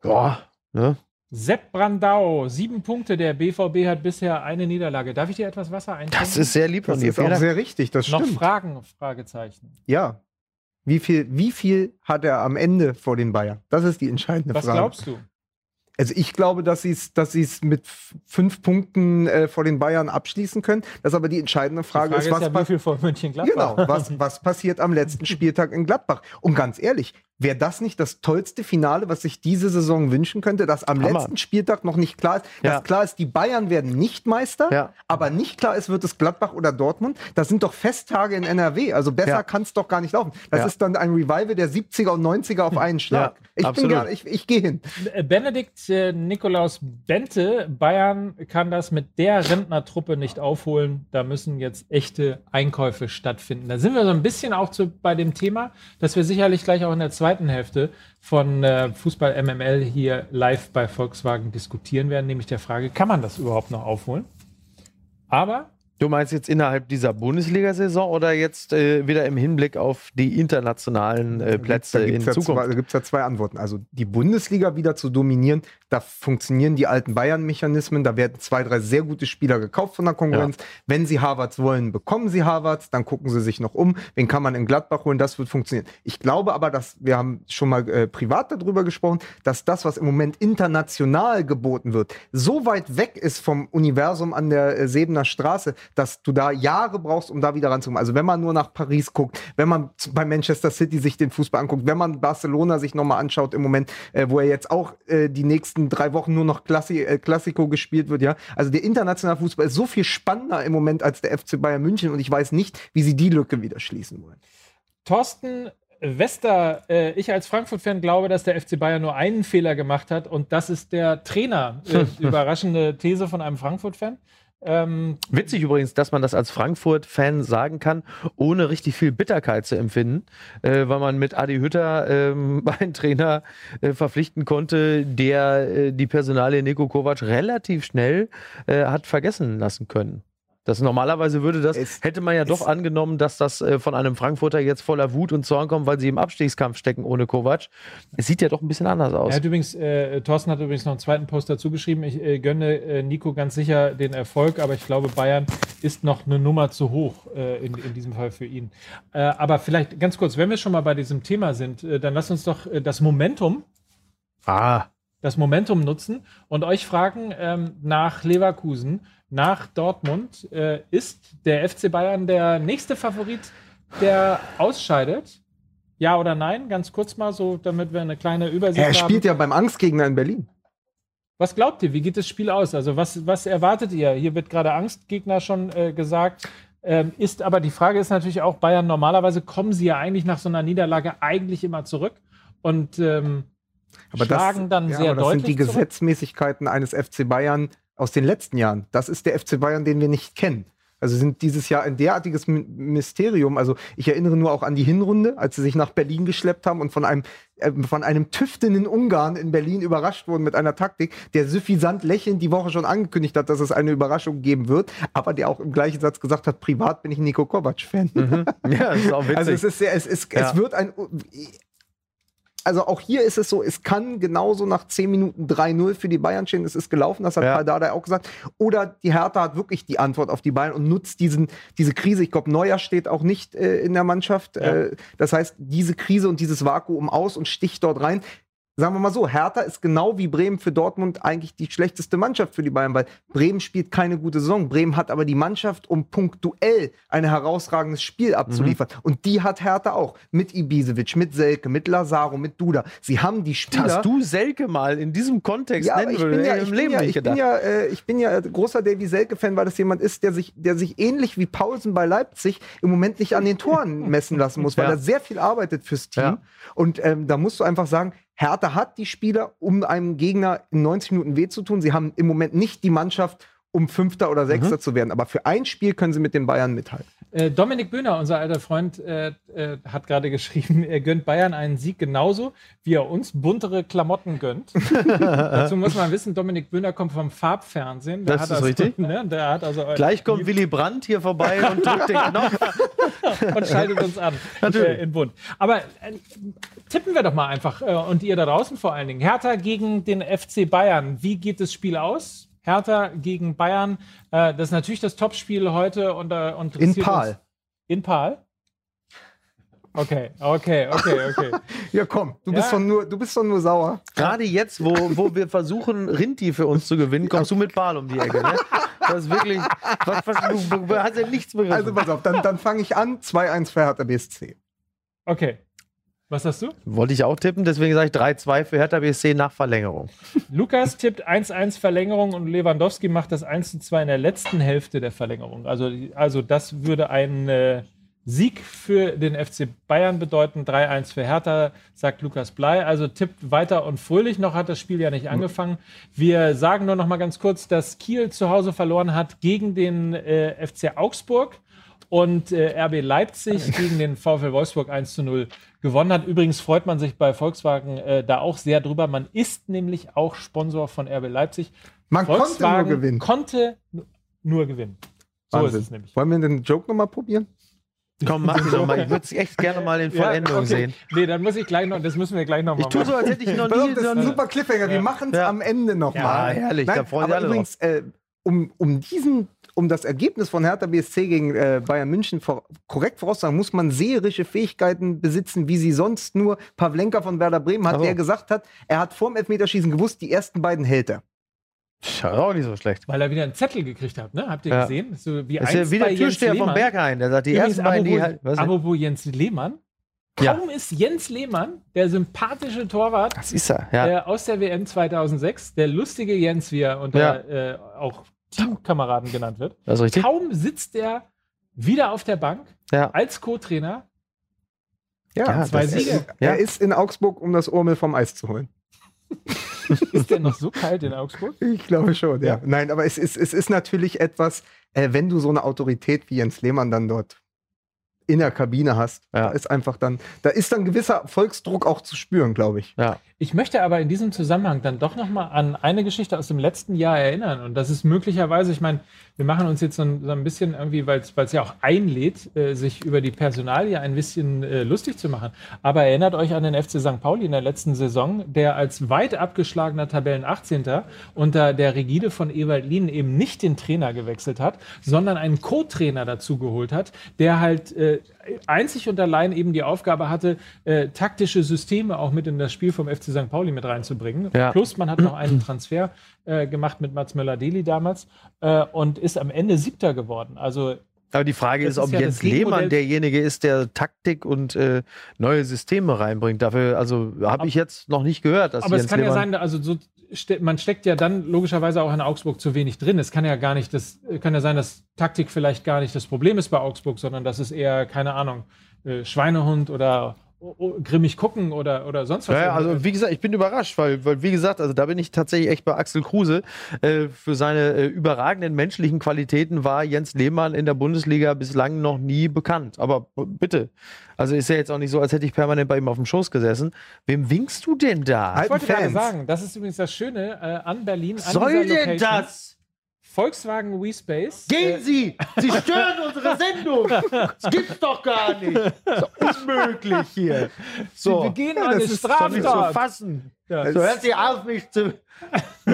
ja, ne? Sepp Brandau, sieben Punkte. Der BVB hat bisher eine Niederlage. Darf ich dir etwas Wasser einschenken? Das ist sehr lieb von Das dir. ist Vielen auch sehr richtig, das Noch stimmt. Fragen? Fragezeichen. Ja. Wie viel, wie viel hat er am Ende vor den Bayern? Das ist die entscheidende Was Frage. glaubst du? Also ich glaube, dass sie es dass sie's mit fünf Punkten äh, vor den Bayern abschließen können. Das ist aber die entscheidende Frage, Die Frage ist, was ist ja, wie viel vor München-Gladbach? Genau, was, [laughs] was passiert am letzten Spieltag in Gladbach? Und ganz ehrlich, wäre das nicht das tollste Finale, was sich diese Saison wünschen könnte, dass am Hammer. letzten Spieltag noch nicht klar ist, Ja. dass klar ist, die Bayern werden nicht Meister, Ja. aber nicht klar ist, wird es Gladbach oder Dortmund. Das sind doch Festtage in NRW, also besser Ja. kann es doch gar nicht laufen. Das Ja. ist dann ein Revival der 70er und 90er auf einen Schlag. Ja, ich bin absolut. gerne, ich, ich gehe hin. Benedikt äh, Nikolaus Bente, Bayern kann das mit der Rentnertruppe nicht aufholen. Da müssen jetzt echte Einkäufe stattfinden. Da sind wir so ein bisschen auch zu, bei dem Thema, das wir sicherlich gleich auch in der zweiten Hälfte von äh, Fußball MML hier live bei Volkswagen diskutieren werden, nämlich der Frage, kann man das überhaupt noch aufholen? Aber Du meinst jetzt innerhalb dieser Bundesliga-Saison oder jetzt äh, wieder im Hinblick auf die internationalen äh, Plätze da in gibt's ja Zukunft? Zwei, da gibt es ja zwei Antworten. Also die Bundesliga wieder zu dominieren, da funktionieren die alten Bayern-Mechanismen. Da werden zwei, drei sehr gute Spieler gekauft von der Konkurrenz. Wenn sie Harvards wollen, bekommen sie Harvards. Dann gucken sie sich noch um. Wen kann man in Gladbach holen? Das wird funktionieren. Ich glaube aber, dass wir haben schon mal äh, privat darüber gesprochen, dass das, was im Moment international geboten wird, so weit weg ist vom Universum an der äh, Sebener Straße, dass du da Jahre brauchst, um da wieder ranzukommen. Also wenn man nur nach Paris guckt, wenn man bei Manchester City sich den Fußball anguckt, wenn man Barcelona sich nochmal anschaut im Moment, äh, wo er jetzt auch äh, die nächsten drei Wochen nur noch Klassi äh, Klassiko gespielt wird, ja. Also der internationale Fußball ist so viel spannender im Moment als der FC Bayern München und ich weiß nicht, wie sie die Lücke wieder schließen wollen. Thorsten Wester, äh, ich als Frankfurt-Fan glaube, dass der FC Bayern nur einen Fehler gemacht hat und das ist der Trainer. Äh, [laughs] überraschende These von einem Frankfurt-Fan. Ähm, Witzig übrigens, dass man das als Frankfurt-Fan sagen kann, ohne richtig viel Bitterkeit zu empfinden, äh, weil man mit Adi Hütter ähm, [laughs] einen Trainer äh, verpflichten konnte, der äh, die Personalie Nico Kovac relativ schnell äh, hat vergessen lassen können. Das normalerweise würde das, Es- hätte man ja doch es- angenommen, dass das äh, von einem Frankfurter jetzt voller Wut und Zorn kommt, weil sie im Abstiegskampf stecken ohne Kovac. Es sieht ja doch ein bisschen anders aus. er hat übrigens, äh, Thorsten hat übrigens noch einen zweiten Post dazu geschrieben. Ich äh, gönne äh, Nico ganz sicher den Erfolg, aber ich glaube, Bayern ist noch eine Nummer zu hoch äh, in, in diesem Fall für ihn. Äh, aber vielleicht ganz kurz, wenn wir schon mal bei diesem Thema sind, äh, dann lass uns doch äh, das Momentum Ah, das Momentum nutzen und euch fragen ähm, nach Leverkusen, nach Dortmund, äh, ist der FC Bayern der nächste Favorit, der ausscheidet? Ja oder nein? Ganz kurz mal so, damit wir eine kleine Übersicht Er spielt haben. ja beim Angstgegner in Berlin. Was glaubt ihr? Wie geht das Spiel aus? Also was, was erwartet ihr? Hier wird gerade Angstgegner schon äh, gesagt. Ähm, ist aber die Frage ist natürlich auch Bayern. Normalerweise kommen sie ja eigentlich nach so einer Niederlage eigentlich immer zurück und ähm, Aber schlagen dann ja, sehr aber das deutlich sind die zurück. Gesetzmäßigkeiten eines FC Bayern aus den letzten Jahren. Das ist der FC Bayern, den wir nicht kennen. Also sind dieses Jahr ein derartiges My- Mysterium. Also ich erinnere nur auch an die Hinrunde, als sie sich nach Berlin geschleppt haben und von einem, äh, von einem tüftenden Ungarn in Berlin überrascht wurden mit einer Taktik, der suffisant lächelnd die Woche schon angekündigt hat, dass es eine Überraschung geben wird, aber der auch im gleichen Satz gesagt hat, privat bin ich ein Nico Kovac-Fan. mhm. ja, das ist auch [laughs] witzig. Also es ist sehr, es, ist, Ja. es wird ein. Also auch hier ist es so, es kann genauso nach 10 Minuten 3-0 für die Bayern stehen. Es ist gelaufen, das hat Ja. Dardai auch gesagt. Oder die Hertha hat wirklich die Antwort auf die Bayern und nutzt diesen, diese Krise. Ich glaube, Neuer steht auch nicht äh, in der Mannschaft. Äh, das heißt, diese Krise und dieses Vakuum aus und sticht dort rein. Sagen wir mal so, Hertha ist genau wie Bremen für Dortmund eigentlich die schlechteste Mannschaft für die Bayern, weil Bremen spielt keine gute Saison. Bremen hat aber die Mannschaft, um punktuell ein herausragendes Spiel abzuliefern. Und die hat Hertha auch. Mit Ibisevic, mit Selke, mit Lazaro, mit Duda. Sie haben die Spieler. Dass du Selke mal in diesem Kontext Ja, nennen ich bin würdest, ja, ich im Leben ja, nicht ich bin ja, äh, ich bin ja großer Davy Selke-Fan, weil das jemand ist, der sich, der sich ähnlich wie Paulsen bei Leipzig im Moment nicht an den Toren messen lassen muss, weil [laughs] Ja. er sehr viel arbeitet fürs Team. Ja. Und ähm, da musst du einfach sagen, Hertha hat die Spieler, um einem Gegner in 90 Minuten weh zu tun. Sie haben im Moment nicht die Mannschaft, um Fünfter oder Sechster zu werden. Aber für ein Spiel können sie mit den Bayern mithalten. Äh, Dominik Böhner, unser alter Freund, äh, äh, hat gerade geschrieben, er gönnt Bayern einen Sieg genauso, wie er uns buntere Klamotten gönnt. [laughs] Dazu muss man wissen, Dominik Böhner kommt vom Farbfernsehen. Der Das hat ist also, richtig. Ne, der hat also Gleich kommt Willy Brandt hier vorbei und drückt den Knopf. [laughs] und schaltet uns an Natürlich. äh, in Bund. Aber äh, tippen wir doch mal einfach äh, und ihr da draußen vor allen Dingen. Hertha gegen den FC Bayern. Wie geht das Spiel aus? Hertha gegen Bayern. Äh, das ist natürlich das Topspiel heute und, äh, und In uns- In Pahl? Okay, okay, okay, okay. [laughs] Ja, komm, du, bist, Ja. doch nur, du bist doch nur sauer. Gerade jetzt, wo, wo wir versuchen, Rinti für uns zu gewinnen, kommst du mit Ball um die Ecke. Ne? Das ist wirklich. Was, was, du, du hast ja nichts begriffen. Also pass auf, dann, dann fange ich an. 2-1 für Hertha BSC. Okay. Was hast du? Wollte ich auch tippen, deswegen sage ich 3-2 für Hertha BSC nach Verlängerung. [laughs] Lukas tippt 1-1 Verlängerung und Lewandowski macht das 1-2 in der letzten Hälfte der Verlängerung. Also, also das würde ein äh, Sieg für den FC Bayern bedeuten. 3-1 für Hertha, sagt Lukas Blei. Also tippt weiter und fröhlich. Noch hat das Spiel ja nicht angefangen. Wir sagen nur noch mal ganz kurz, dass Kiel zu Hause verloren hat gegen den äh, FC Augsburg und äh, RB Leipzig [laughs] gegen den VfL Wolfsburg 1 zu 0 gewonnen hat. Übrigens freut man sich bei Volkswagen äh, da auch sehr drüber. Man ist nämlich auch Sponsor von RB Leipzig. Man Volkswagen konnte nur gewinnen. konnte nu- nur gewinnen. So Wahnsinn. ist es nämlich. Wollen wir den Joke nochmal probieren? Komm, mach die doch mal. Ich würde es echt gerne mal in [laughs] Vollendung okay. sehen. Nee, dann muss ich gleich noch, das müssen wir gleich noch mal Ich tue so, als hätte ich noch nie. das ist ein super Cliffhanger. Wir Ja. machen es Ja. am Ende nochmal. Ja, herrlich, da freuen aber alle übrigens, äh, um, um diesen, um das Ergebnis von Hertha BSC gegen äh, Bayern München vor, korrekt voraussagen, muss man seherische Fähigkeiten besitzen, wie sie sonst nur Pavlenka von Werder Bremen hat, Ach so. der gesagt hat, er hat vorm Elfmeterschießen gewusst, die ersten beiden hält er. Schau, auch nicht so schlecht. Weil er wieder einen Zettel gekriegt hat, ne? Habt ihr Ja. gesehen? So wie Das ist ja einst wie bei der Jens Türsteher vom. Berghain. Der sagt, die Übrigens, ersten beiden, die halt. Was denn? apropos Jens Lehmann. Ja. Kaum ist Jens Lehmann, der sympathische Torwart, Das ist er, ja. äh, aus der WM 2006, der lustige Jens, wie er unter äh, auch Teamkameraden genannt wird. Das ist richtig. Kaum sitzt er wieder auf der Bank Ja. als Co-Trainer. Ja, zwei das Siege. ist- Er Ja. ist in Augsburg, um das Urmel vom Eis zu holen. [laughs] Ist der noch so kalt in Augsburg? Ich glaube schon, ja. Ja. Nein, aber es ist, es ist natürlich etwas, äh, wenn du so eine Autorität wie Jens Lehmann dann dort in der Kabine hast, Ja. da ist einfach dann, da ist dann gewisser Volksdruck auch zu spüren, glaube ich. Ja. Ich möchte aber in diesem Zusammenhang dann doch noch mal an eine Geschichte aus dem letzten Jahr erinnern. Und das ist möglicherweise, ich meine, wir machen uns jetzt so ein, so ein bisschen irgendwie, weil es ja auch einlädt, äh, sich über die Personalie ein bisschen äh, lustig zu machen. Aber erinnert euch an den FC St. Pauli in der letzten Saison, der als weit abgeschlagener Tabellen 18. unter der Rigide von Ewald Lien eben nicht den Trainer gewechselt hat, sondern einen Co-Trainer dazu geholt hat, der halt äh, einzig und allein eben die Aufgabe hatte, äh, taktische Systeme auch mit in das Spiel vom FC St. Pauli mit reinzubringen. Ja. Plus man hat noch einen Transfer äh, gemacht mit Mats Möller-Deli damals äh, und ist am Ende Siebter geworden. Also Aber die Frage Das ist, ist ob ja Jens Lehmann derjenige ist, der Taktik und äh, neue Systeme reinbringt. Dafür, also habe ich jetzt noch nicht gehört, dass Aber Jens es kann ja Lehmann sein, also so, ste man steckt ja dann logischerweise auch in Augsburg zu wenig drin. Es kann ja gar nicht, das kann ja sein, dass Taktik vielleicht gar nicht das Problem ist bei Augsburg, sondern dass es eher, keine Ahnung, äh, Schweinehund oder grimmig gucken oder, oder sonst was. Ja, also wie gesagt, ich bin überrascht, weil, weil wie gesagt, also da bin ich tatsächlich echt bei Axel Kruse. Äh, für seine äh, überragenden menschlichen Qualitäten war Jens Lehmann in der Bundesliga bislang noch nie bekannt. Aber bitte, also ist ja jetzt auch nicht so, als hätte ich permanent bei ihm auf dem Schoß gesessen. Wem winkst du denn da? Ich wollte gerade Fans. sagen, das ist übrigens das Schöne äh, an Berlin. An soll denn das? Volkswagen WeSpace. Gehen Sie! Sie stören unsere Sendung! Das gibt's doch gar nicht! Das ist doch unmöglich hier. So, wir gehen Ja, eine ist doch doch nicht zu Straftat. fassen. Ja. So, hören Sie auf, mich zu. [laughs]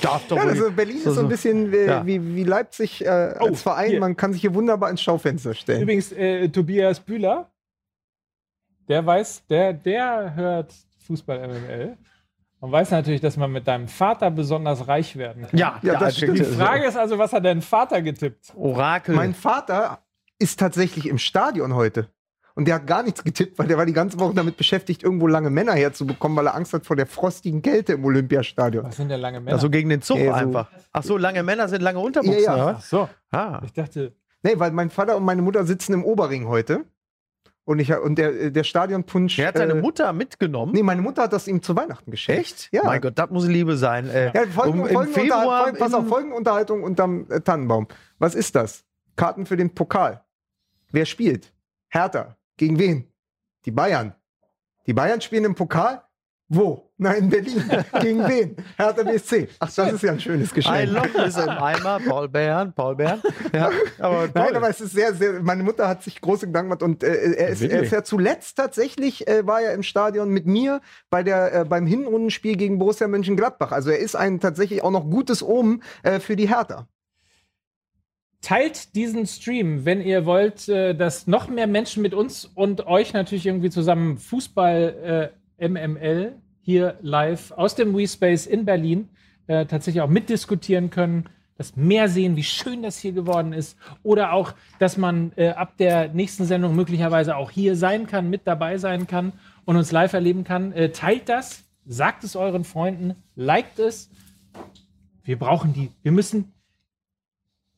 Darf doch Ja, also. Berlin So, ist so ein bisschen wie, Ja. wie, wie Leipzig äh, Oh, als Verein. hier. Man kann sich hier wunderbar ins Schaufenster stellen. Übrigens, äh, Tobias Bühler, der weiß, der, der hört Fußball MML und weiß natürlich, dass man mit deinem Vater besonders reich werden kann. Ja, Ja, das stimmt. Die Frage ist also, was hat dein Vater getippt? Orakel. Mein Vater ist tatsächlich im Stadion heute. Und der hat gar nichts getippt, weil der war die ganze Woche damit beschäftigt, irgendwo lange Männer herzubekommen, weil er Angst hat vor der frostigen Kälte im Olympiastadion. Was sind denn lange Männer? also gegen den Zug Ja, so- einfach. Ach so, lange Männer sind lange Unterbuchsen, Ja, ja. Ach so, Ah. ich dachte, Nee, weil mein Vater und meine Mutter sitzen im Oberring heute. Und, ich, und der, der Stadionpunsch. Er hat seine äh, Mutter mitgenommen. Nee, meine Mutter hat das ihm zu Weihnachten geschenkt. Echt? Ja. Mein Gott, das muss Liebe sein. Äh, Ja, Folgen, um, Folgen Februar. Folgen, pass auf, Folgenunterhaltung unterm äh, Tannenbaum. Was ist das? Karten für den Pokal. Wer spielt? Hertha. Gegen wen? Die Bayern. Die Bayern spielen im Pokal? Wo? Nein, in Berlin. [laughs] Gegen wen? Hertha BSC. Ach, das ist ja ein schönes Ein Geschenk. Loch ist im Eimer. Paul Bern, Paul Bern. [laughs] Ja, aber Nein, aber es ist sehr, sehr. Meine Mutter hat sich große Gedanken gemacht und äh, er, ist, er ist ja zuletzt tatsächlich äh, war er im Stadion mit mir bei der äh, beim Hinrundenspiel gegen Borussia Mönchengladbach. Also er ist ein tatsächlich auch noch gutes Omen äh, für die Hertha. teilt diesen Stream, wenn ihr wollt, äh, dass noch mehr Menschen mit uns und euch natürlich irgendwie zusammen Fußball äh, MML hier live aus dem WeSpace in Berlin äh, tatsächlich auch mitdiskutieren können, dass mehr sehen, wie schön das hier geworden ist oder auch, dass man äh, ab der nächsten Sendung möglicherweise auch hier sein kann, mit dabei sein kann und uns live erleben kann. Äh, teilt das, sagt es euren Freunden, liked es. Wir brauchen die. Wir müssen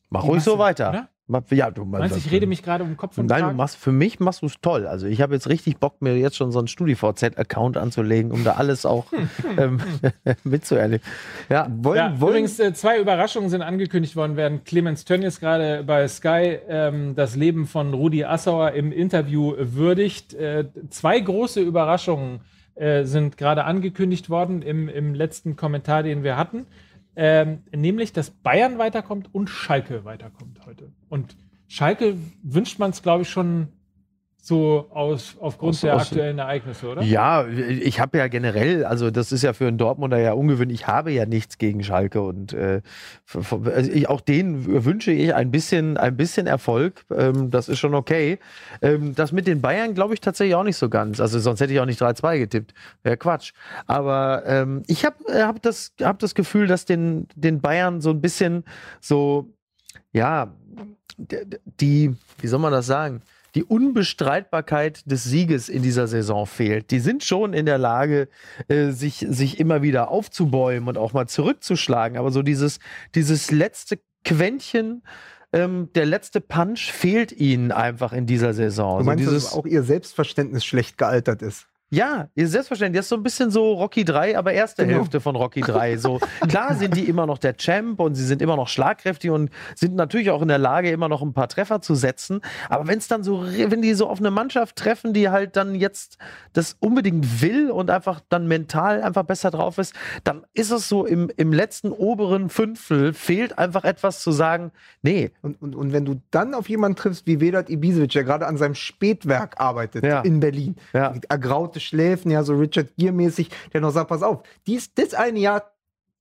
Mach ruhig so weiter. oder? Ja, du Meinst du, ich rede mich gerade um Kopf und Nein, du machst für mich machst du es toll. Also ich habe jetzt richtig Bock, mir jetzt schon so einen StudiVZ-Account anzulegen, um da alles auch [laughs] [laughs] ähm, [laughs] mitzuerleben. Ja, wollen, Ja, wollen, übrigens, äh, zwei Überraschungen sind angekündigt worden, während Clemens Tönnies gerade bei Sky ähm, das Leben von Rudi Assauer im Interview würdigt. Äh, zwei große Überraschungen äh, sind gerade angekündigt worden im, im letzten Kommentar, den wir hatten. Ähm, nämlich, dass Bayern weiterkommt und Schalke weiterkommt heute. Und Schalke wünscht man es, glaube ich, schon so aus, aufgrund Aus- der aus- aktuellen Ereignisse, oder? Ja, ich habe ja generell, also das ist ja für einen Dortmunder ja ungewöhnlich, ich habe ja nichts gegen Schalke und äh, also ich, auch denen wünsche ich ein bisschen, ein bisschen Erfolg. Ähm, das ist schon okay. Ähm, das mit den Bayern glaube ich tatsächlich auch nicht so ganz. Also sonst hätte ich auch nicht 3-2 getippt. Wäre Quatsch. Aber ähm, ich habe hab das, hab das Gefühl, dass den, den Bayern so ein bisschen so, ja, die, wie soll man das sagen? Die Unbestreitbarkeit des Sieges in dieser Saison fehlt. Die sind schon in der Lage, äh, sich, sich immer wieder aufzubäumen und auch mal zurückzuschlagen. Aber so dieses, dieses letzte Quäntchen, ähm, der letzte Punch fehlt ihnen einfach in dieser Saison. Du Also meinst, dieses, dass auch ihr Selbstverständnis schlecht gealtert ist? Ja, ihr selbstverständlich. Das ist so ein bisschen so Rocky 3, aber erste Genau. Hälfte von Rocky 3. So, klar sind die immer noch der Champ und sie sind immer noch schlagkräftig und sind natürlich auch in der Lage, immer noch ein paar Treffer zu setzen. Aber wenn es dann so, wenn die so auf eine Mannschaft treffen, die halt dann jetzt das unbedingt will und einfach dann mental einfach besser drauf ist, dann ist es so im, im letzten oberen Fünftel fehlt einfach etwas zu sagen, nee, Und, und, und wenn du dann auf jemanden triffst wie Vedat Ibisevic, der gerade an seinem Spätwerk arbeitet Ja. in Berlin, Ja. mit ergraute Schläfen, ja, so Richard Gere-mäßig, der noch sagt, pass auf, dies, das eine Jahr,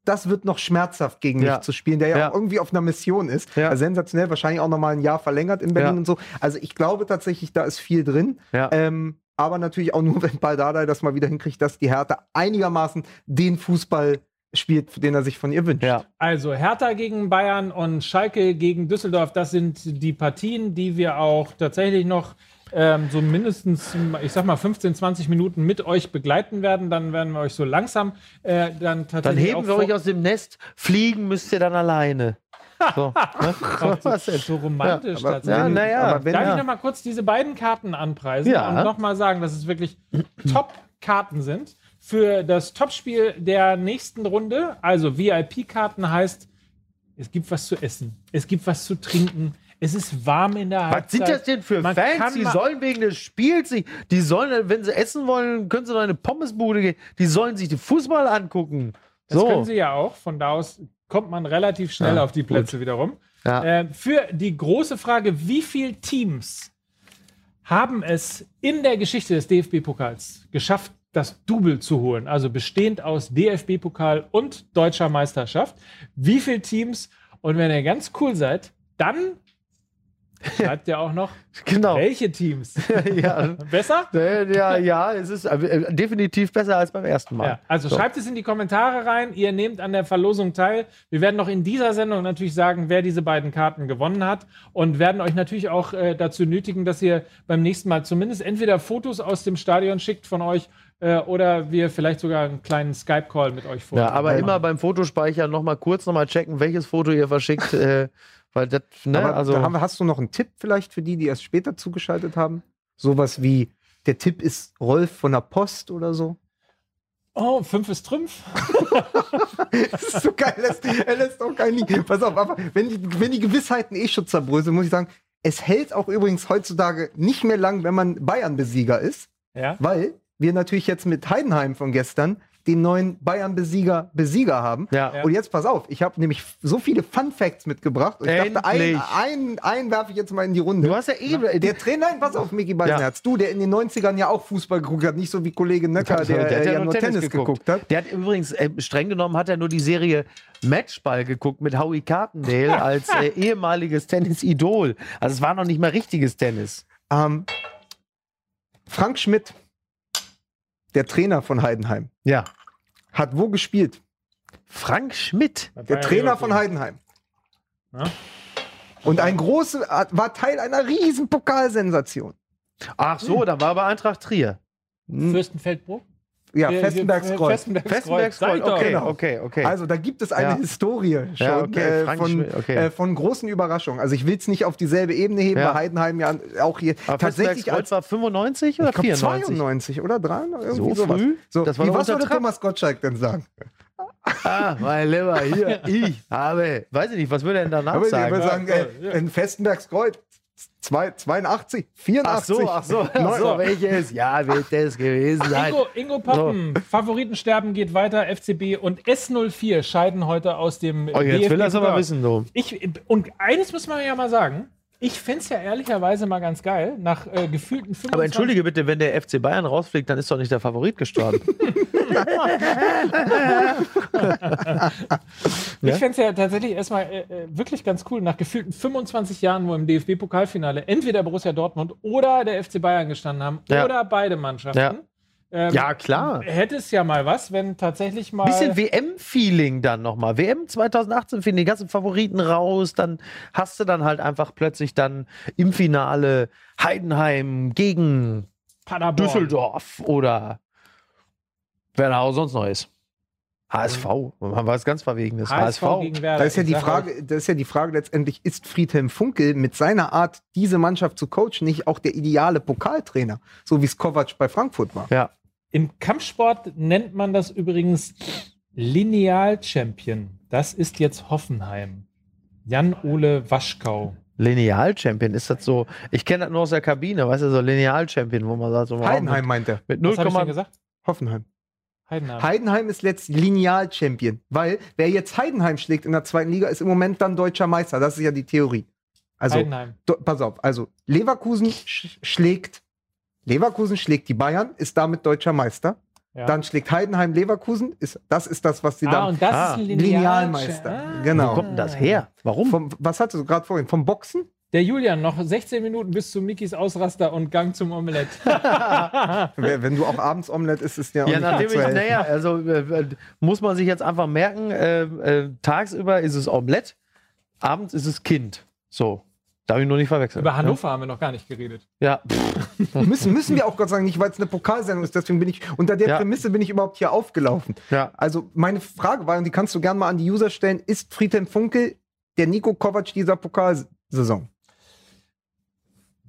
das wird noch schmerzhaft gegen Ja. mich zu spielen, der ja, Ja. auch irgendwie auf einer Mission ist. Ja. Also sensationell, wahrscheinlich auch noch mal ein Jahr verlängert in Berlin Ja. und so. Also ich glaube tatsächlich, da ist viel drin. ja. Ähm, aber natürlich auch nur, [laughs] wenn Baldadei das mal wieder hinkriegt, dass die Hertha einigermaßen den Fußball spielt, den er sich von ihr wünscht. ja. Also Hertha gegen Bayern und Schalke gegen Düsseldorf, das sind die Partien, die wir auch tatsächlich noch ähm, so mindestens, ich sag mal, 15, 20 Minuten mit euch begleiten werden. Dann werden wir euch so langsam äh, dann Dann tatsächlich heben auch wir euch aus dem Nest, fliegen müsst ihr dann alleine. So, [laughs] ne? So, so romantisch aber tatsächlich. Ja, wenn Darf ja. ich noch mal kurz diese beiden Karten anpreisen Ja. und noch mal sagen, dass es wirklich [clears throat] Top-Karten sind für das Topspiel der nächsten Runde. Also VIP-Karten heißt, es gibt was zu essen, es gibt was zu trinken, es ist warm in der Halbzeit. Was sind das denn für Man Fans? Die sollen wegen des Spiels sich, die sollen, wenn sie essen wollen, können sie doch in eine Pommesbude gehen. Die sollen sich den Fußball angucken. Das so. können sie ja auch. Von da aus kommt man relativ schnell Ja, auf die Plätze wiederum. Ja. Äh, für die große Frage, wie viele Teams haben es in der Geschichte des DFB-Pokals geschafft, das Double zu holen, also bestehend aus DFB-Pokal und deutscher Meisterschaft. Wie viele Teams? Und wenn ihr ganz cool seid, dann schreibt ihr auch noch, [laughs] Genau. welche Teams. [laughs] ja. Besser? Äh, ja, ja, es ist äh, definitiv besser als beim ersten Mal. Ja, also So. schreibt es in die Kommentare rein. Ihr nehmt an der Verlosung teil. Wir werden noch in dieser Sendung natürlich sagen, wer diese beiden Karten gewonnen hat und werden euch natürlich auch äh, dazu nötigen, dass ihr beim nächsten Mal zumindest entweder Fotos aus dem Stadion schickt von euch äh, oder wir vielleicht sogar einen kleinen Skype-Call mit euch Ja, vornehmen. aber immer beim Fotospeicher nochmal kurz nochmal checken, welches Foto ihr verschickt. [laughs] weil das, ne, Aber also. da haben, hast du noch einen Tipp vielleicht für die, die erst später zugeschaltet haben? Sowas wie, der Tipp ist Rolf von der Post oder so? Oh, fünf ist Trümpf. [laughs] Das ist so geil. Er lässt, er lässt auch keinen liegen. Pass auf, aber wenn die, wenn die Gewissheiten eh schon zerbröseln, muss ich sagen, es hält auch übrigens heutzutage nicht mehr lang, wenn man Bayern-Besieger ist, Ja. weil wir natürlich jetzt mit Heidenheim von gestern den neuen Bayern-Besieger Besieger haben. ja. Ja. Und jetzt pass auf, ich habe nämlich so viele Fun Facts mitgebracht. Und ich dachte, Endlich. einen, einen, einen werfe ich jetzt mal in die Runde. Du hast ja eh. Der Trainer, nein, pass auf, Micky Beisenherz, du, der in den 90ern ja auch Fußball geguckt hat, nicht so wie Kollege Nöcker, Der, der, der hat äh, ja ja nur Tennis, geguckt. hat. Der hat übrigens, äh, streng genommen, hat er nur die Serie Matchball geguckt mit Howie Carpendale [laughs] als äh, ehemaliges Tennis-Idol. Also es war noch nicht mal richtiges Tennis. Ähm, Frank Schmidt, der Trainer von Heidenheim, Ja. hat wo gespielt? Frank Schmidt. Der Trainer von Heidenheim. Ja. Und ein großer, war Teil einer riesen Pokalsensation. Ach so, da war bei Eintracht Trier. Hm, Fürstenfeldbruck? Ja, Äh, Festenbergskreuz. Festenbergskreuz. Doch. okay, Genau. okay, okay. Also da gibt es eine Ja. Historie schon Ja, okay, äh, von, äh, von großen Überraschungen. Also ich will es nicht auf dieselbe Ebene heben, Ja. weil Heidenheim ja auch hier Aber tatsächlich Festenbergskreuz als war 95 oder ich glaub, 94? 92 oder 3? Irgendwie So sowas. früh? So, Das war wie, was würde. Thomas Gottschalk denn sagen? [laughs] Ah, mein Lieber, hier, [laughs] ich habe, weiß ich nicht, was würde er denn danach Aber ich sagen? würde sagen, ja. äh, in Festenbergskreuz zwei- 82, 84. Ach so, ach so, ach so, welches? Ja, wird das gewesen sein? Ingo, Ingo Poppen, Favoritensterben geht weiter, FCB und S04 scheiden heute aus dem Oh, jetzt will er es aber wissen, du. Ich, und eines muss man ja mal sagen, ich fände es ja ehrlicherweise mal ganz geil, nach äh, gefühlten 25 Aber entschuldige bitte, wenn der FC Bayern rausfliegt, dann ist doch nicht der Favorit gestorben. [laughs] [laughs] Ich fände es ja tatsächlich erstmal äh, äh, wirklich ganz cool, nach gefühlten 25 Jahren, wo im DFB-Pokalfinale entweder Borussia Dortmund oder der FC Bayern gestanden haben Ja. oder beide Mannschaften. Ja. Ähm, Ja, klar. Hätte es ja mal was, wenn tatsächlich mal. Bisschen WM-Feeling dann nochmal. WM 2018 finden die ganzen Favoriten raus, dann hast du dann halt einfach plötzlich dann im Finale Heidenheim gegen Paderborn. Düsseldorf oder wer da auch sonst noch ist. HSV, man weiß ganz Verwegenes. HSV, HSV. gegen Werder. Da ist ja die Frage, das ist ja die Frage letztendlich, ist Friedhelm Funkel mit seiner Art, diese Mannschaft zu coachen, nicht auch der ideale Pokaltrainer, so wie es Kovac bei Frankfurt war? Ja. Im Kampfsport nennt man das übrigens Lineal-Champion. Das ist jetzt Hoffenheim. Jan-Ole Waschkau. Lineal-Champion, ist das so? Ich kenne das nur aus der Kabine, weißt du, so Lineal-Champion, wo man sagt, so Heidenheim meint er. mit Was habe ich denn 0, gesagt? Hoffenheim. Heidenheim. Heidenheim ist letztlich Lineal-Champion, weil wer jetzt Heidenheim schlägt in der zweiten Liga, ist im Moment dann deutscher Meister. Das ist ja die Theorie. Also, Heidenheim. do, pass auf, also Leverkusen sch schlägt Leverkusen schlägt die Bayern, ist damit deutscher Meister. Ja. Dann schlägt Heidenheim Leverkusen, ist, das ist das, was sie ah, dann und das Ah, ist ein Linealmeister. Lineal Wo Genau. kommt denn das her? Warum? Vom, was hattest du gerade vorhin? Vom Boxen? Der Julian, noch 16 Minuten bis zu Mikis Ausraster und Gang zum Omelett. [laughs] Wenn du auch abends Omelette isst, ist ja auch Ja, nicht nachdem zu ich, naja, also äh, muss man sich jetzt einfach merken, äh, äh, tagsüber ist es Omelett, abends ist es Kind. So. Darf ich nur nicht verwechseln. Über Hannover haben wir noch gar nicht geredet. Ja. [laughs] Müssen, müssen wir auch Gott sagen, nicht, weil es eine Pokalsendung ist. Deswegen bin ich, unter der Ja. Prämisse bin ich überhaupt hier aufgelaufen. ja. Also meine Frage war, und die kannst du gerne mal an die User stellen, ist Friedhelm Funkel der Nico Kovac dieser Pokalsaison?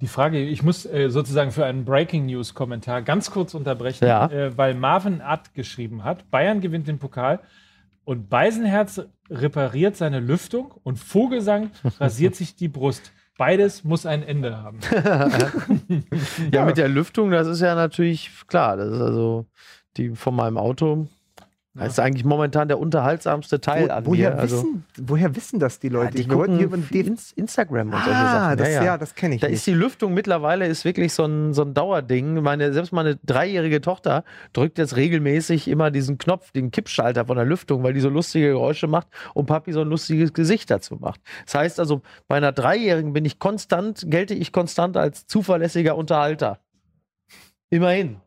Die Frage, ich muss äh, sozusagen für einen Breaking News Kommentar ganz kurz unterbrechen, Ja. äh, weil Marvin Att geschrieben hat, Bayern gewinnt den Pokal und Beisenherz repariert seine Lüftung und Vogelsang [laughs] rasiert sich die Brust. Beides muss ein Ende haben. [laughs] ja, mit der Lüftung, das ist ja natürlich klar. Das ist also die von meinem Auto. Das ist eigentlich momentan der unterhaltsamste Teil an woher, mir. Also, wissen, woher wissen das die Leute? die Wir wollten hier gucken den ins Instagram und solche Ah, Sachen. das, ja, ja, ja. das kenne ich Da nicht. ist die Lüftung mittlerweile ist wirklich so ein, so ein Dauerding. Meine, selbst meine dreijährige Tochter drückt jetzt regelmäßig immer diesen Knopf, den Kippschalter von der Lüftung, weil die so lustige Geräusche macht und Papi so ein lustiges Gesicht dazu macht. Das heißt also, bei einer Dreijährigen bin ich konstant, gelte ich konstant als zuverlässiger Unterhalter. Immerhin.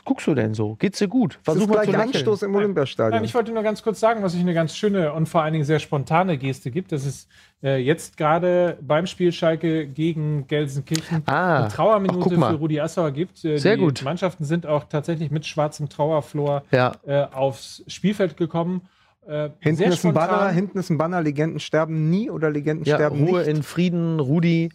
Was guckst du denn so? Geht's dir gut? das Versuch ist mal gleich zu. Anstoß im. Olympiastadion. Nein, ich wollte nur ganz kurz sagen, was ich eine ganz schöne und vor allen Dingen sehr spontane Geste gibt. Das ist äh, jetzt gerade beim Spiel Schalke gegen Gelsenkirchen Ah, eine ach, Trauerminute mal. für Rudi Assauer gibt. Äh, Sehr die gut. Mannschaften sind auch tatsächlich mit schwarzem Trauerflor Ja. äh, aufs Spielfeld gekommen. Äh, hinten ist ein Banner, hinten ist ein Banner, Legenden sterben nie oder Legenden Ja, sterben Ruhe nicht. in Frieden, Rudi.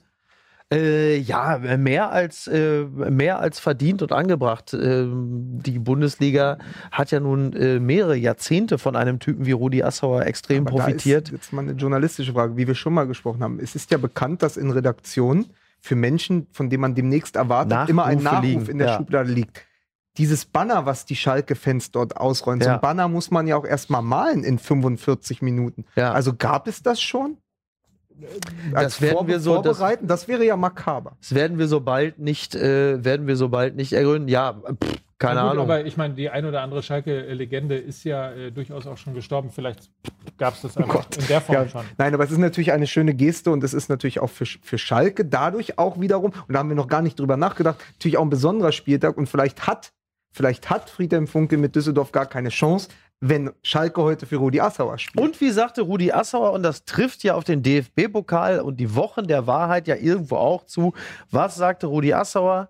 Äh, ja, mehr als, äh, mehr als verdient und angebracht. Ähm, die Bundesliga hat ja nun äh, mehrere Jahrzehnte von einem Typen wie Rudi Assauer extrem Aber profitiert. Ist jetzt mal eine journalistische Frage, wie wir schon mal gesprochen haben. Es ist ja bekannt, dass in Redaktionen für Menschen, von denen man demnächst erwartet, Nachrufe immer ein Nachruf liegen, in der ja. Schublade liegt. Dieses Banner, was die Schalke-Fans dort ausrollen, so Ja. ein Banner muss man ja auch erstmal malen in 45 Minuten. Ja. Also gab es das schon? Das werden wir so- das- vorbereiten? Das, wäre ja makaber. Das werden wir so bald nicht, äh, werden wir so bald nicht ergründen. Ja, pff, keine gut, Ahnung. Aber ich meine, die ein oder andere Schalke-Legende ist ja äh, durchaus auch schon gestorben. Vielleicht gab es das einfach Oh in der Form Ja, schon. nein, aber es ist natürlich eine schöne Geste und es ist natürlich auch für, für Schalke dadurch auch wiederum, und da haben wir noch gar nicht drüber nachgedacht, natürlich auch ein besonderer Spieltag und vielleicht hat, vielleicht hat Friedhelm Funke mit Düsseldorf gar keine Chance, wenn Schalke heute für Rudi Assauer spielt. Und wie sagte Rudi Assauer, und das trifft ja auf den DFB-Pokal und die Wochen der Wahrheit ja irgendwo auch zu. Was sagte Rudi Assauer?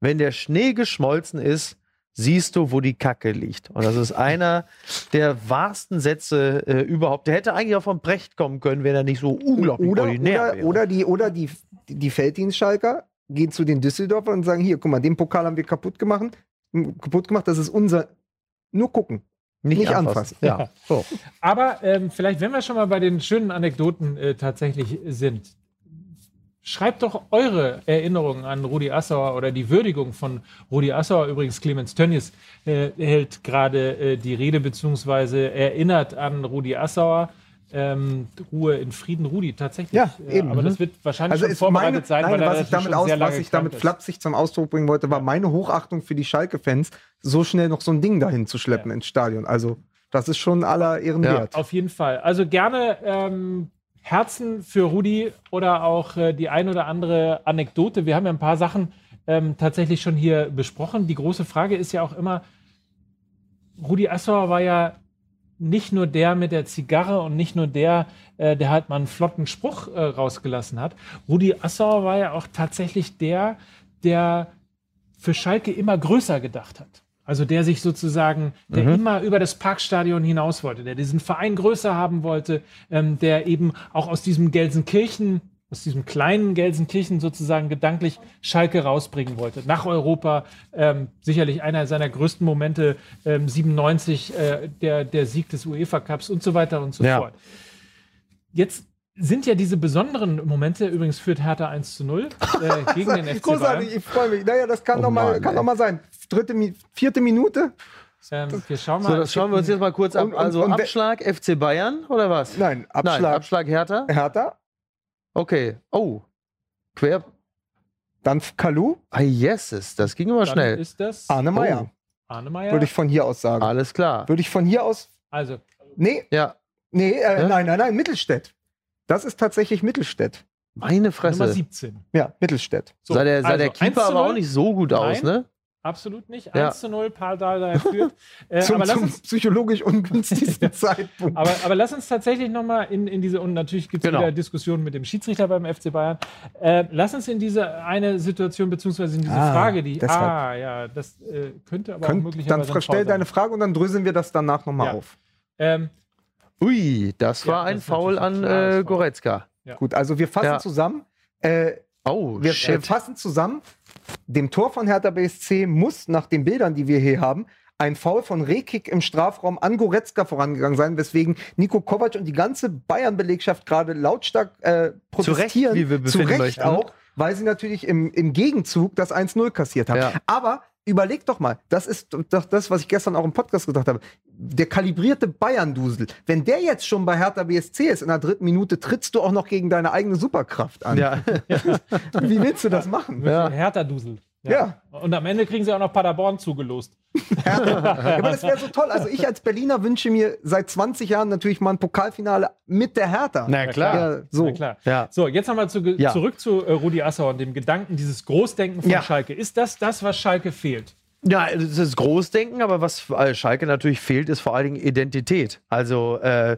Wenn der Schnee geschmolzen ist, siehst du, wo die Kacke liegt. Und das ist einer der wahrsten Sätze äh, überhaupt. Der hätte eigentlich auch von Brecht kommen können, wenn er nicht so unglaublich oder, ordinär oder, wäre. oder die, oder die, die Felddienstschalker gehen zu den Düsseldorfern und sagen, hier, guck mal, den Pokal haben wir kaputt gemacht, kaputt gemacht, das ist unser, nur gucken. Nicht anfassen. Ja. So. [laughs] Aber ähm, vielleicht, wenn wir schon mal bei den schönen Anekdoten äh, tatsächlich sind, schreibt doch eure Erinnerungen an Rudi Assauer oder die Würdigung von Rudi Assauer. Übrigens, Clemens Tönnies äh, hält gerade äh, die Rede beziehungsweise erinnert an Rudi Assauer. Ähm, Ruhe in Frieden, Rudi, tatsächlich. Ja, Äh, eben. Aber Mhm. das wird wahrscheinlich Also schon ist vorbereitet meine, sein, nein, weil er was ich damit aus, was ich damit flapsig zum Ausdruck bringen wollte, war meine Hochachtung für die Schalke-Fans, so schnell noch so ein Ding dahin zu schleppen Ja. ins Stadion. Also, das ist schon aller Ehren Ja. wert. Auf jeden Fall. Also gerne ähm, Herzen für Rudi oder auch äh, die ein oder andere Anekdote. Wir haben ja ein paar Sachen ähm, tatsächlich schon hier besprochen. Die große Frage ist ja auch immer, Rudi Assauer war ja nicht nur der mit der Zigarre und nicht nur der, äh, der halt mal einen flotten Spruch äh, rausgelassen hat. Rudi Assauer war ja auch tatsächlich der, der für Schalke immer größer gedacht hat. Also der sich sozusagen, der Mhm. immer über das Parkstadion hinaus wollte, der diesen Verein größer haben wollte, ähm, der eben auch aus diesem Gelsenkirchen, aus diesem kleinen Gelsenkirchen sozusagen gedanklich Schalke rausbringen wollte. Nach Europa, ähm, sicherlich einer seiner größten Momente, ähm, 97, äh, der, der Sieg des UEFA Cups und so weiter und so Ja. fort. Jetzt sind ja diese besonderen Momente, übrigens führt Hertha 1 zu 0 äh, [laughs] gegen den FC Bayern. Großartig, ich freue mich. Naja, das kann Oh doch mal, Mann, kann ey. doch mal sein. Dritte, vierte Minute? Ähm, wir schauen mal. So, das schauen wir uns jetzt mal kurz ab. Und- und- Also und Abschlag FC Bayern oder was? Nein, Abschlag. Nein, Abschlag Hertha. Hertha, Okay. Oh. Quer. dann Kalu, Ah, yeses. Das ging immer Dann schnell. ist das Arne Meyer. Arne Meyer. Würde ich von hier aus sagen. Alles klar. Würde ich von hier aus. also, Nee, Ja. nee, äh, Ja? nein, nein, nein, Mittelstädt. Das ist tatsächlich Mittelstädt. Meine Nummer Fresse. 17. Ja, Mittelstädt. So, sah der, sah der also, 1 Keeper zu aber 0? auch nicht so gut aus, Nein. ne? Absolut nicht. Ja. 1 zu 0, Paul Dardai führt. [laughs] Äh, zum aber, zum uns, psychologisch ungünstigsten [laughs] Zeitpunkt. aber, aber lass uns tatsächlich nochmal in, in diese, und natürlich gibt es Genau. wieder Diskussionen mit dem Schiedsrichter beim FC Bayern. Äh, lass uns in diese eine Situation, beziehungsweise in diese Ah, Frage, die, deshalb. ah, ja, das äh, könnte aber auch Könnt, möglicherweise. dann stell deine Frage und dann dröseln wir das danach nochmal Ja. auf. Ähm, Ui, das Ja, war ein das Foul an äh. Goretzka. Gut, also wir fassen zusammen. Äh, Oh, wir äh, shit. fassen zusammen. Dem Tor von Hertha BSC muss nach den Bildern, die wir hier haben, ein Foul von Rekik im Strafraum an Goretzka vorangegangen sein, weswegen Nico Kovac und die ganze Bayern-Belegschaft gerade lautstark äh, protestieren. wie wir Zu Recht möchten. auch, weil sie natürlich im, im Gegenzug das 1-0 kassiert haben. Ja. Aber überleg doch mal, das ist doch das, was ich gestern auch im Podcast gesagt habe. Der kalibrierte Bayern-Dusel, wenn der jetzt schon bei Hertha BSC ist, in der dritten Minute trittst du auch noch gegen deine eigene Superkraft an. Ja. [laughs] Wie willst du das machen? Ja. Hertha-Dusel. Ja. Und am Ende kriegen sie auch noch Paderborn zugelost. [laughs] Ja, aber das wäre so toll. Also ich als Berliner wünsche mir seit 20 Jahren natürlich mal ein Pokalfinale mit der Hertha. Na klar. Ja, so. Na klar. Ja. So, jetzt nochmal zu, Ja. zurück zu äh, Rudi Assauer und dem Gedanken, dieses Großdenken von Ja. Schalke. Ist das das, was Schalke fehlt? Ja, das ist Großdenken, aber was äh, Schalke natürlich fehlt, ist vor allen Dingen Identität. Also äh,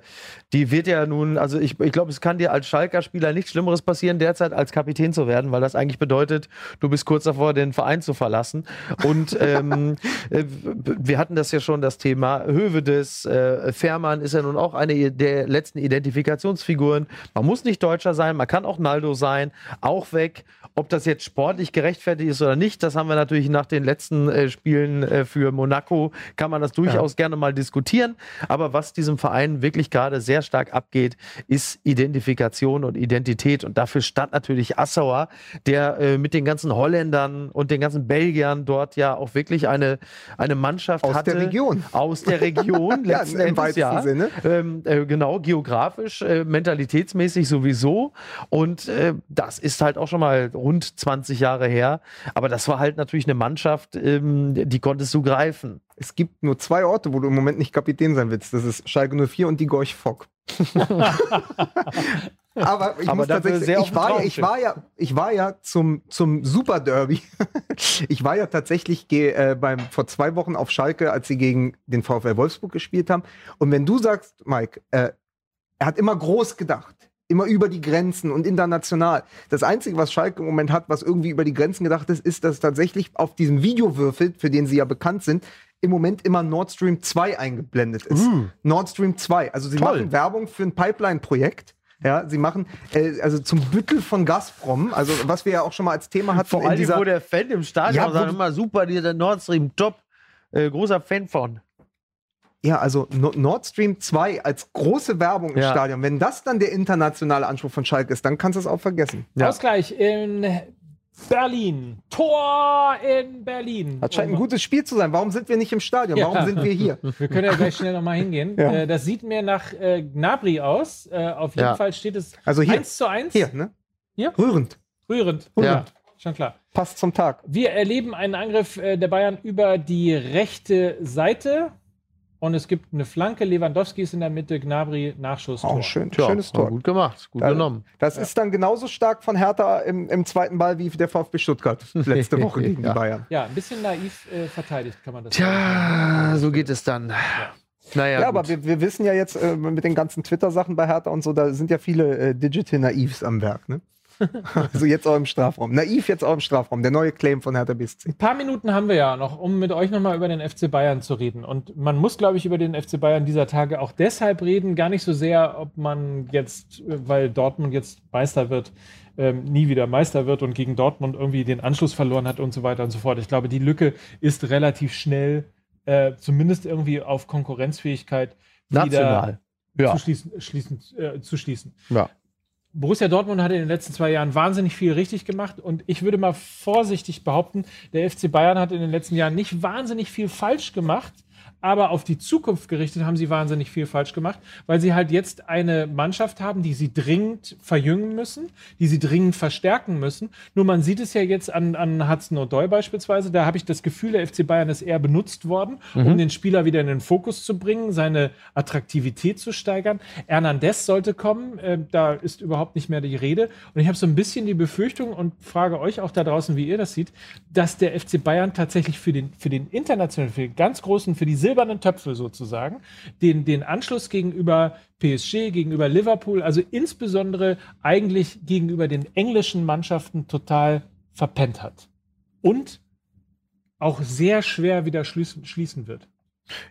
die wird ja nun, also ich, ich glaube, es kann dir als Schalker Spieler nichts Schlimmeres passieren, derzeit als Kapitän zu werden, weil das eigentlich bedeutet, du bist kurz davor, den Verein zu verlassen. Und [laughs] ähm, äh, wir hatten das ja schon, das Thema Hövedes, äh, Fährmann ist ja nun auch eine der letzten Identifikationsfiguren. Man muss nicht Deutscher sein, man kann auch Naldo sein, auch weg. Ob das jetzt sportlich gerechtfertigt ist oder nicht, das haben wir natürlich nach den letzten äh, Spielen äh, für Monaco, kann man das durchaus gerne mal diskutieren. Aber was diesem Verein wirklich gerade sehr stark abgeht, ist Identifikation und Identität. Und dafür stand natürlich Assauer, der äh, mit den ganzen Holländern und den ganzen Belgiern dort ja auch wirklich eine, eine Mannschaft Aus hatte. der Region. Aus der Region, [laughs] Ja, letzten im Endes, ja. Sinne. Ähm, äh, genau, geografisch, äh, mentalitätsmäßig sowieso. Und äh, das ist halt auch schon mal rund 20 Jahre her. Aber das war halt natürlich eine Mannschaft, ähm, die konntest du greifen. Es gibt nur zwei Orte, wo du im Moment nicht Kapitän sein willst. Das ist Schalke 04 und die Gorch Fock. [laughs] Aber ich Aber muss tatsächlich, ich war, ja, ich war ja, ich war ja zum, zum Super Derby. [laughs] ich war ja tatsächlich ge, äh, beim, vor zwei Wochen auf Schalke, als sie gegen den VfL Wolfsburg gespielt haben. Und wenn du sagst, Mike, äh, er hat immer groß gedacht. Immer über die Grenzen und international. Das Einzige, was Schalke im Moment hat, was irgendwie über die Grenzen gedacht ist, ist, dass tatsächlich auf diesem Videowürfel, für den sie ja bekannt sind, im Moment immer Nord Stream 2 eingeblendet ist. Nord Stream 2. Also sie Toll. machen Werbung für ein Pipeline-Projekt. Ja, sie machen äh, also zum Büttel von Gazprom, also was wir ja auch schon mal als Thema hatten Vor in allem, dieser wo der Fan im Stadion Ja, sagt immer super, dieser Nord Stream, top. Äh, großer Fan von. Ja, also No- Nord Stream 2 als große Werbung im Ja. Stadion. Wenn das dann der internationale Anspruch von Schalke ist, dann kannst du es auch vergessen. Ja. Ausgleich in Berlin. Tor in Berlin. Das scheint ein gutes Spiel zu sein. Warum sind wir nicht im Stadion? Ja. Warum sind wir hier? [laughs] Wir können ja gleich schnell nochmal hingehen. Ja. Äh, das sieht mir nach äh, Gnabry aus. Äh, auf jeden Ja. Fall steht es Also hier. 1 zu 1. Hier, ne? Hier? Rührend. Rührend. Ja. Schon klar. Passt zum Tag. Wir erleben einen Angriff äh, der Bayern über die rechte Seite. Und es gibt eine Flanke. Lewandowski ist in der Mitte. Gnabry, Nachschuss. Oh, schön, Tja, schönes Tor. Gut gemacht, gut Da- genommen. Das ist dann genauso stark von Hertha im, im zweiten Ball wie der VfB Stuttgart [laughs] letzte Woche gegen Ja. die Bayern. Ja, ein bisschen naiv äh, verteidigt, kann man das sagen. Tja, so geht es dann. Naja, Ja, aber gut. wir, wir wissen ja jetzt äh, mit den ganzen Twitter-Sachen bei Hertha und so, da sind ja viele äh, Digital Naivs am Werk, ne? [laughs] also jetzt auch im Strafraum. Naiv jetzt auch im Strafraum. Der neue Claim von Hertha BSC. Ein paar Minuten haben wir ja noch, um mit euch nochmal über den FC Bayern zu reden. Und man muss, glaube ich, über den FC Bayern dieser Tage auch deshalb reden, gar nicht so sehr, ob man jetzt, äh, weil Dortmund jetzt Meister wird, ähm, nie wieder Meister wird und gegen Dortmund irgendwie den Anschluss verloren hat und so weiter und so fort. Ich glaube, die Lücke ist relativ schnell, äh, zumindest irgendwie auf Konkurrenzfähigkeit National. wieder Ja. zu schließen. schließen äh, zu schließen. ja. Borussia Dortmund hat in den letzten zwei Jahren wahnsinnig viel richtig gemacht und ich würde mal vorsichtig behaupten, der FC Bayern hat in den letzten Jahren nicht wahnsinnig viel falsch gemacht, aber auf die Zukunft gerichtet haben sie wahnsinnig viel falsch gemacht, weil sie halt jetzt eine Mannschaft haben, die sie dringend verjüngen müssen, die sie dringend verstärken müssen. Nur man sieht es ja jetzt an, an Hudson O'Doy beispielsweise, da habe ich das Gefühl, der FC Bayern ist eher benutzt worden, um den Spieler wieder in den Fokus zu bringen, seine Attraktivität zu steigern. Hernandez sollte kommen, äh, da ist überhaupt nicht mehr die Rede. Und ich habe so ein bisschen die Befürchtung und frage euch auch da draußen, wie ihr das seht, dass der FC Bayern tatsächlich für den, für den internationalen, für den ganz großen, für die silbernen Töpfe sozusagen, den, den Anschluss gegenüber PSG, gegenüber Liverpool, also insbesondere eigentlich gegenüber den englischen Mannschaften total verpennt hat. Und auch sehr schwer wieder schließen, schließen wird.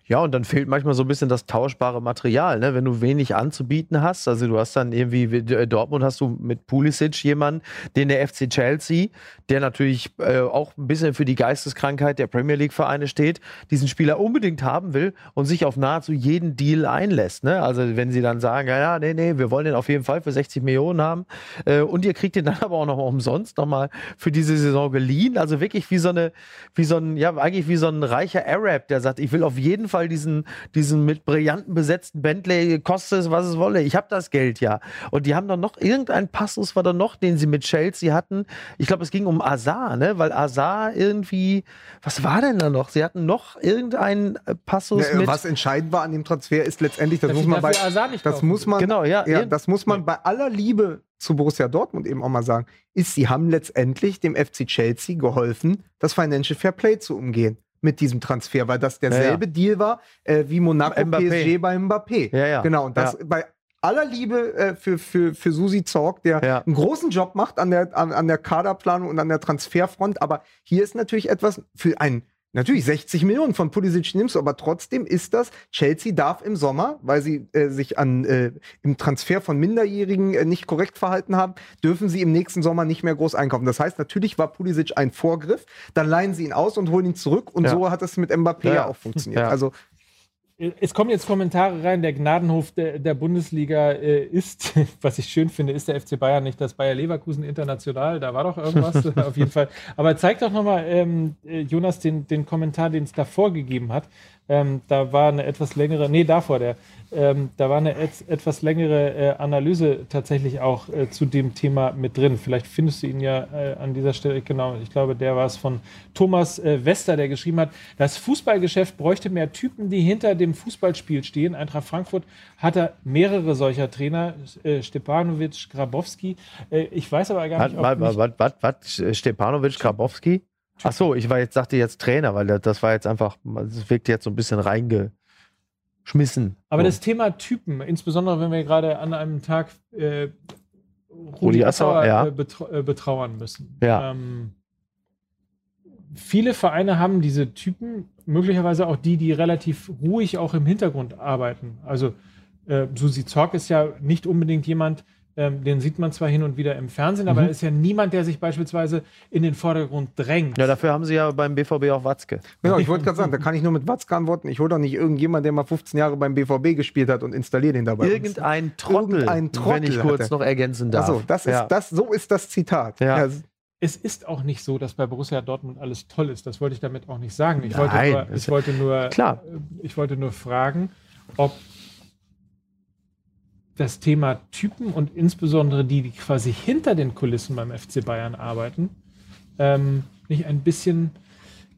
Ja, und dann fehlt manchmal so ein bisschen das tauschbare Material, ne? wenn du wenig anzubieten hast. Also du hast dann irgendwie, wie äh, Dortmund hast du mit Pulisic jemanden, den der FC Chelsea, der natürlich äh, auch ein bisschen für die Geisteskrankheit der Premier League-Vereine steht, diesen Spieler unbedingt haben will und sich auf nahezu jeden Deal einlässt. Ne? Also wenn sie dann sagen, ja, nee, nee, wir wollen den auf jeden Fall für 60 Millionen haben äh, und ihr kriegt den dann [laughs] aber auch noch mal umsonst nochmal für diese Saison geliehen. Also wirklich wie so eine, wie so ein, ja, eigentlich wie so ein reicher Arab, der sagt, ich will auf jeden Fall diesen, diesen mit Brillanten besetzten Bentley, kostet es, was es wolle. Ich habe das Geld ja. Und die haben dann noch, irgendein Passus war da noch, den sie mit Chelsea hatten. Ich glaube, es ging um Azar, ne? Weil Azar irgendwie, was war denn da noch? Sie hatten noch irgendeinen äh, Passus Ja, mit. was entscheidend war an dem Transfer ist letztendlich, das muss man bei, dafür Azar nicht das kaufen muss man, Genau, ja. ja, das muss man bei aller Liebe zu Borussia Dortmund eben auch mal sagen, ist, sie haben letztendlich dem FC Chelsea geholfen, das Financial Fair Play zu umgehen mit diesem Transfer, weil das derselbe Deal war äh, wie Monaco Mbappé. PSG bei Mbappé. Ja, ja. Genau, und das bei aller Liebe äh, für, für, für Susi Zorg, der Ja. einen großen Job macht an der, an, an der Kaderplanung und an der Transferfront, aber hier ist natürlich etwas für ein Natürlich, 60 Millionen von Pulisic nimmst du, aber trotzdem ist das, Chelsea darf im Sommer, weil sie äh, sich an, äh, im Transfer von Minderjährigen äh, nicht korrekt verhalten haben, dürfen sie im nächsten Sommer nicht mehr groß einkaufen. Das heißt, natürlich war Pulisic ein Vorgriff, dann leihen sie ihn aus und holen ihn zurück und Ja. so hat es mit Mbappé Ja. auch funktioniert. Ja. Also Es kommen jetzt Kommentare rein, der Gnadenhof der, der Bundesliga äh, ist, [laughs] was ich schön finde, ist der FC Bayern nicht das Bayer Leverkusen international, da war doch irgendwas [laughs] auf jeden Fall. Aber zeig doch nochmal, ähm, äh, Jonas, den, den Kommentar, den es davor gegeben hat. Ähm, da war eine etwas längere, nee, davor der, ähm, da war eine et, etwas längere äh, Analyse tatsächlich auch äh, zu dem Thema mit drin. Vielleicht findest du ihn ja äh, an dieser Stelle, genau, ich glaube, der war es von Thomas äh, Wester, der geschrieben hat, das Fußballgeschäft bräuchte mehr Typen, die hinter dem Fußballspiel stehen. Eintracht Frankfurt hatte mehrere solcher Trainer, äh, Stepanovic, Grabowski. Äh, ich weiß aber gar nicht, ob Was, was, was, Stepanovic, Grabowski? Ach so, ich war jetzt, dachte jetzt Trainer, weil das, war jetzt einfach, das wirkt jetzt so ein bisschen reingeschmissen. Aber so. das Thema Typen, insbesondere wenn wir gerade an einem Tag äh, Rudi Assauer, ja. äh, äh, betrauern müssen. Ja. Ähm, viele Vereine haben diese Typen, möglicherweise auch die, die relativ ruhig auch im Hintergrund arbeiten. Also äh, Susi Zorc ist ja nicht unbedingt jemand, ähm, den sieht man zwar hin und wieder im Fernsehen, aber Mhm. er ist ja niemand, der sich beispielsweise in den Vordergrund drängt. ja, dafür haben sie ja beim BVB auch Watzke. Genau, ich wollte gerade sagen, da kann ich nur mit Watzke antworten. Ich hole doch nicht irgendjemand, der mal 15 Jahre beim BVB gespielt hat und installiere den dabei. Irgendein Trottel, Irgendein Trottel wenn ich kurz er. noch ergänzen darf. Achso, das ist ja. das, so ist das Zitat. Ja. es ist auch nicht so, dass bei Borussia Dortmund alles toll ist. Das wollte ich damit auch nicht sagen. Ich wollte Nein, nur, ist ich wollte nur, klar. ich wollte nur fragen, ob das Thema Typen und insbesondere die, die quasi hinter den Kulissen beim FC Bayern arbeiten, ähm, nicht ein bisschen,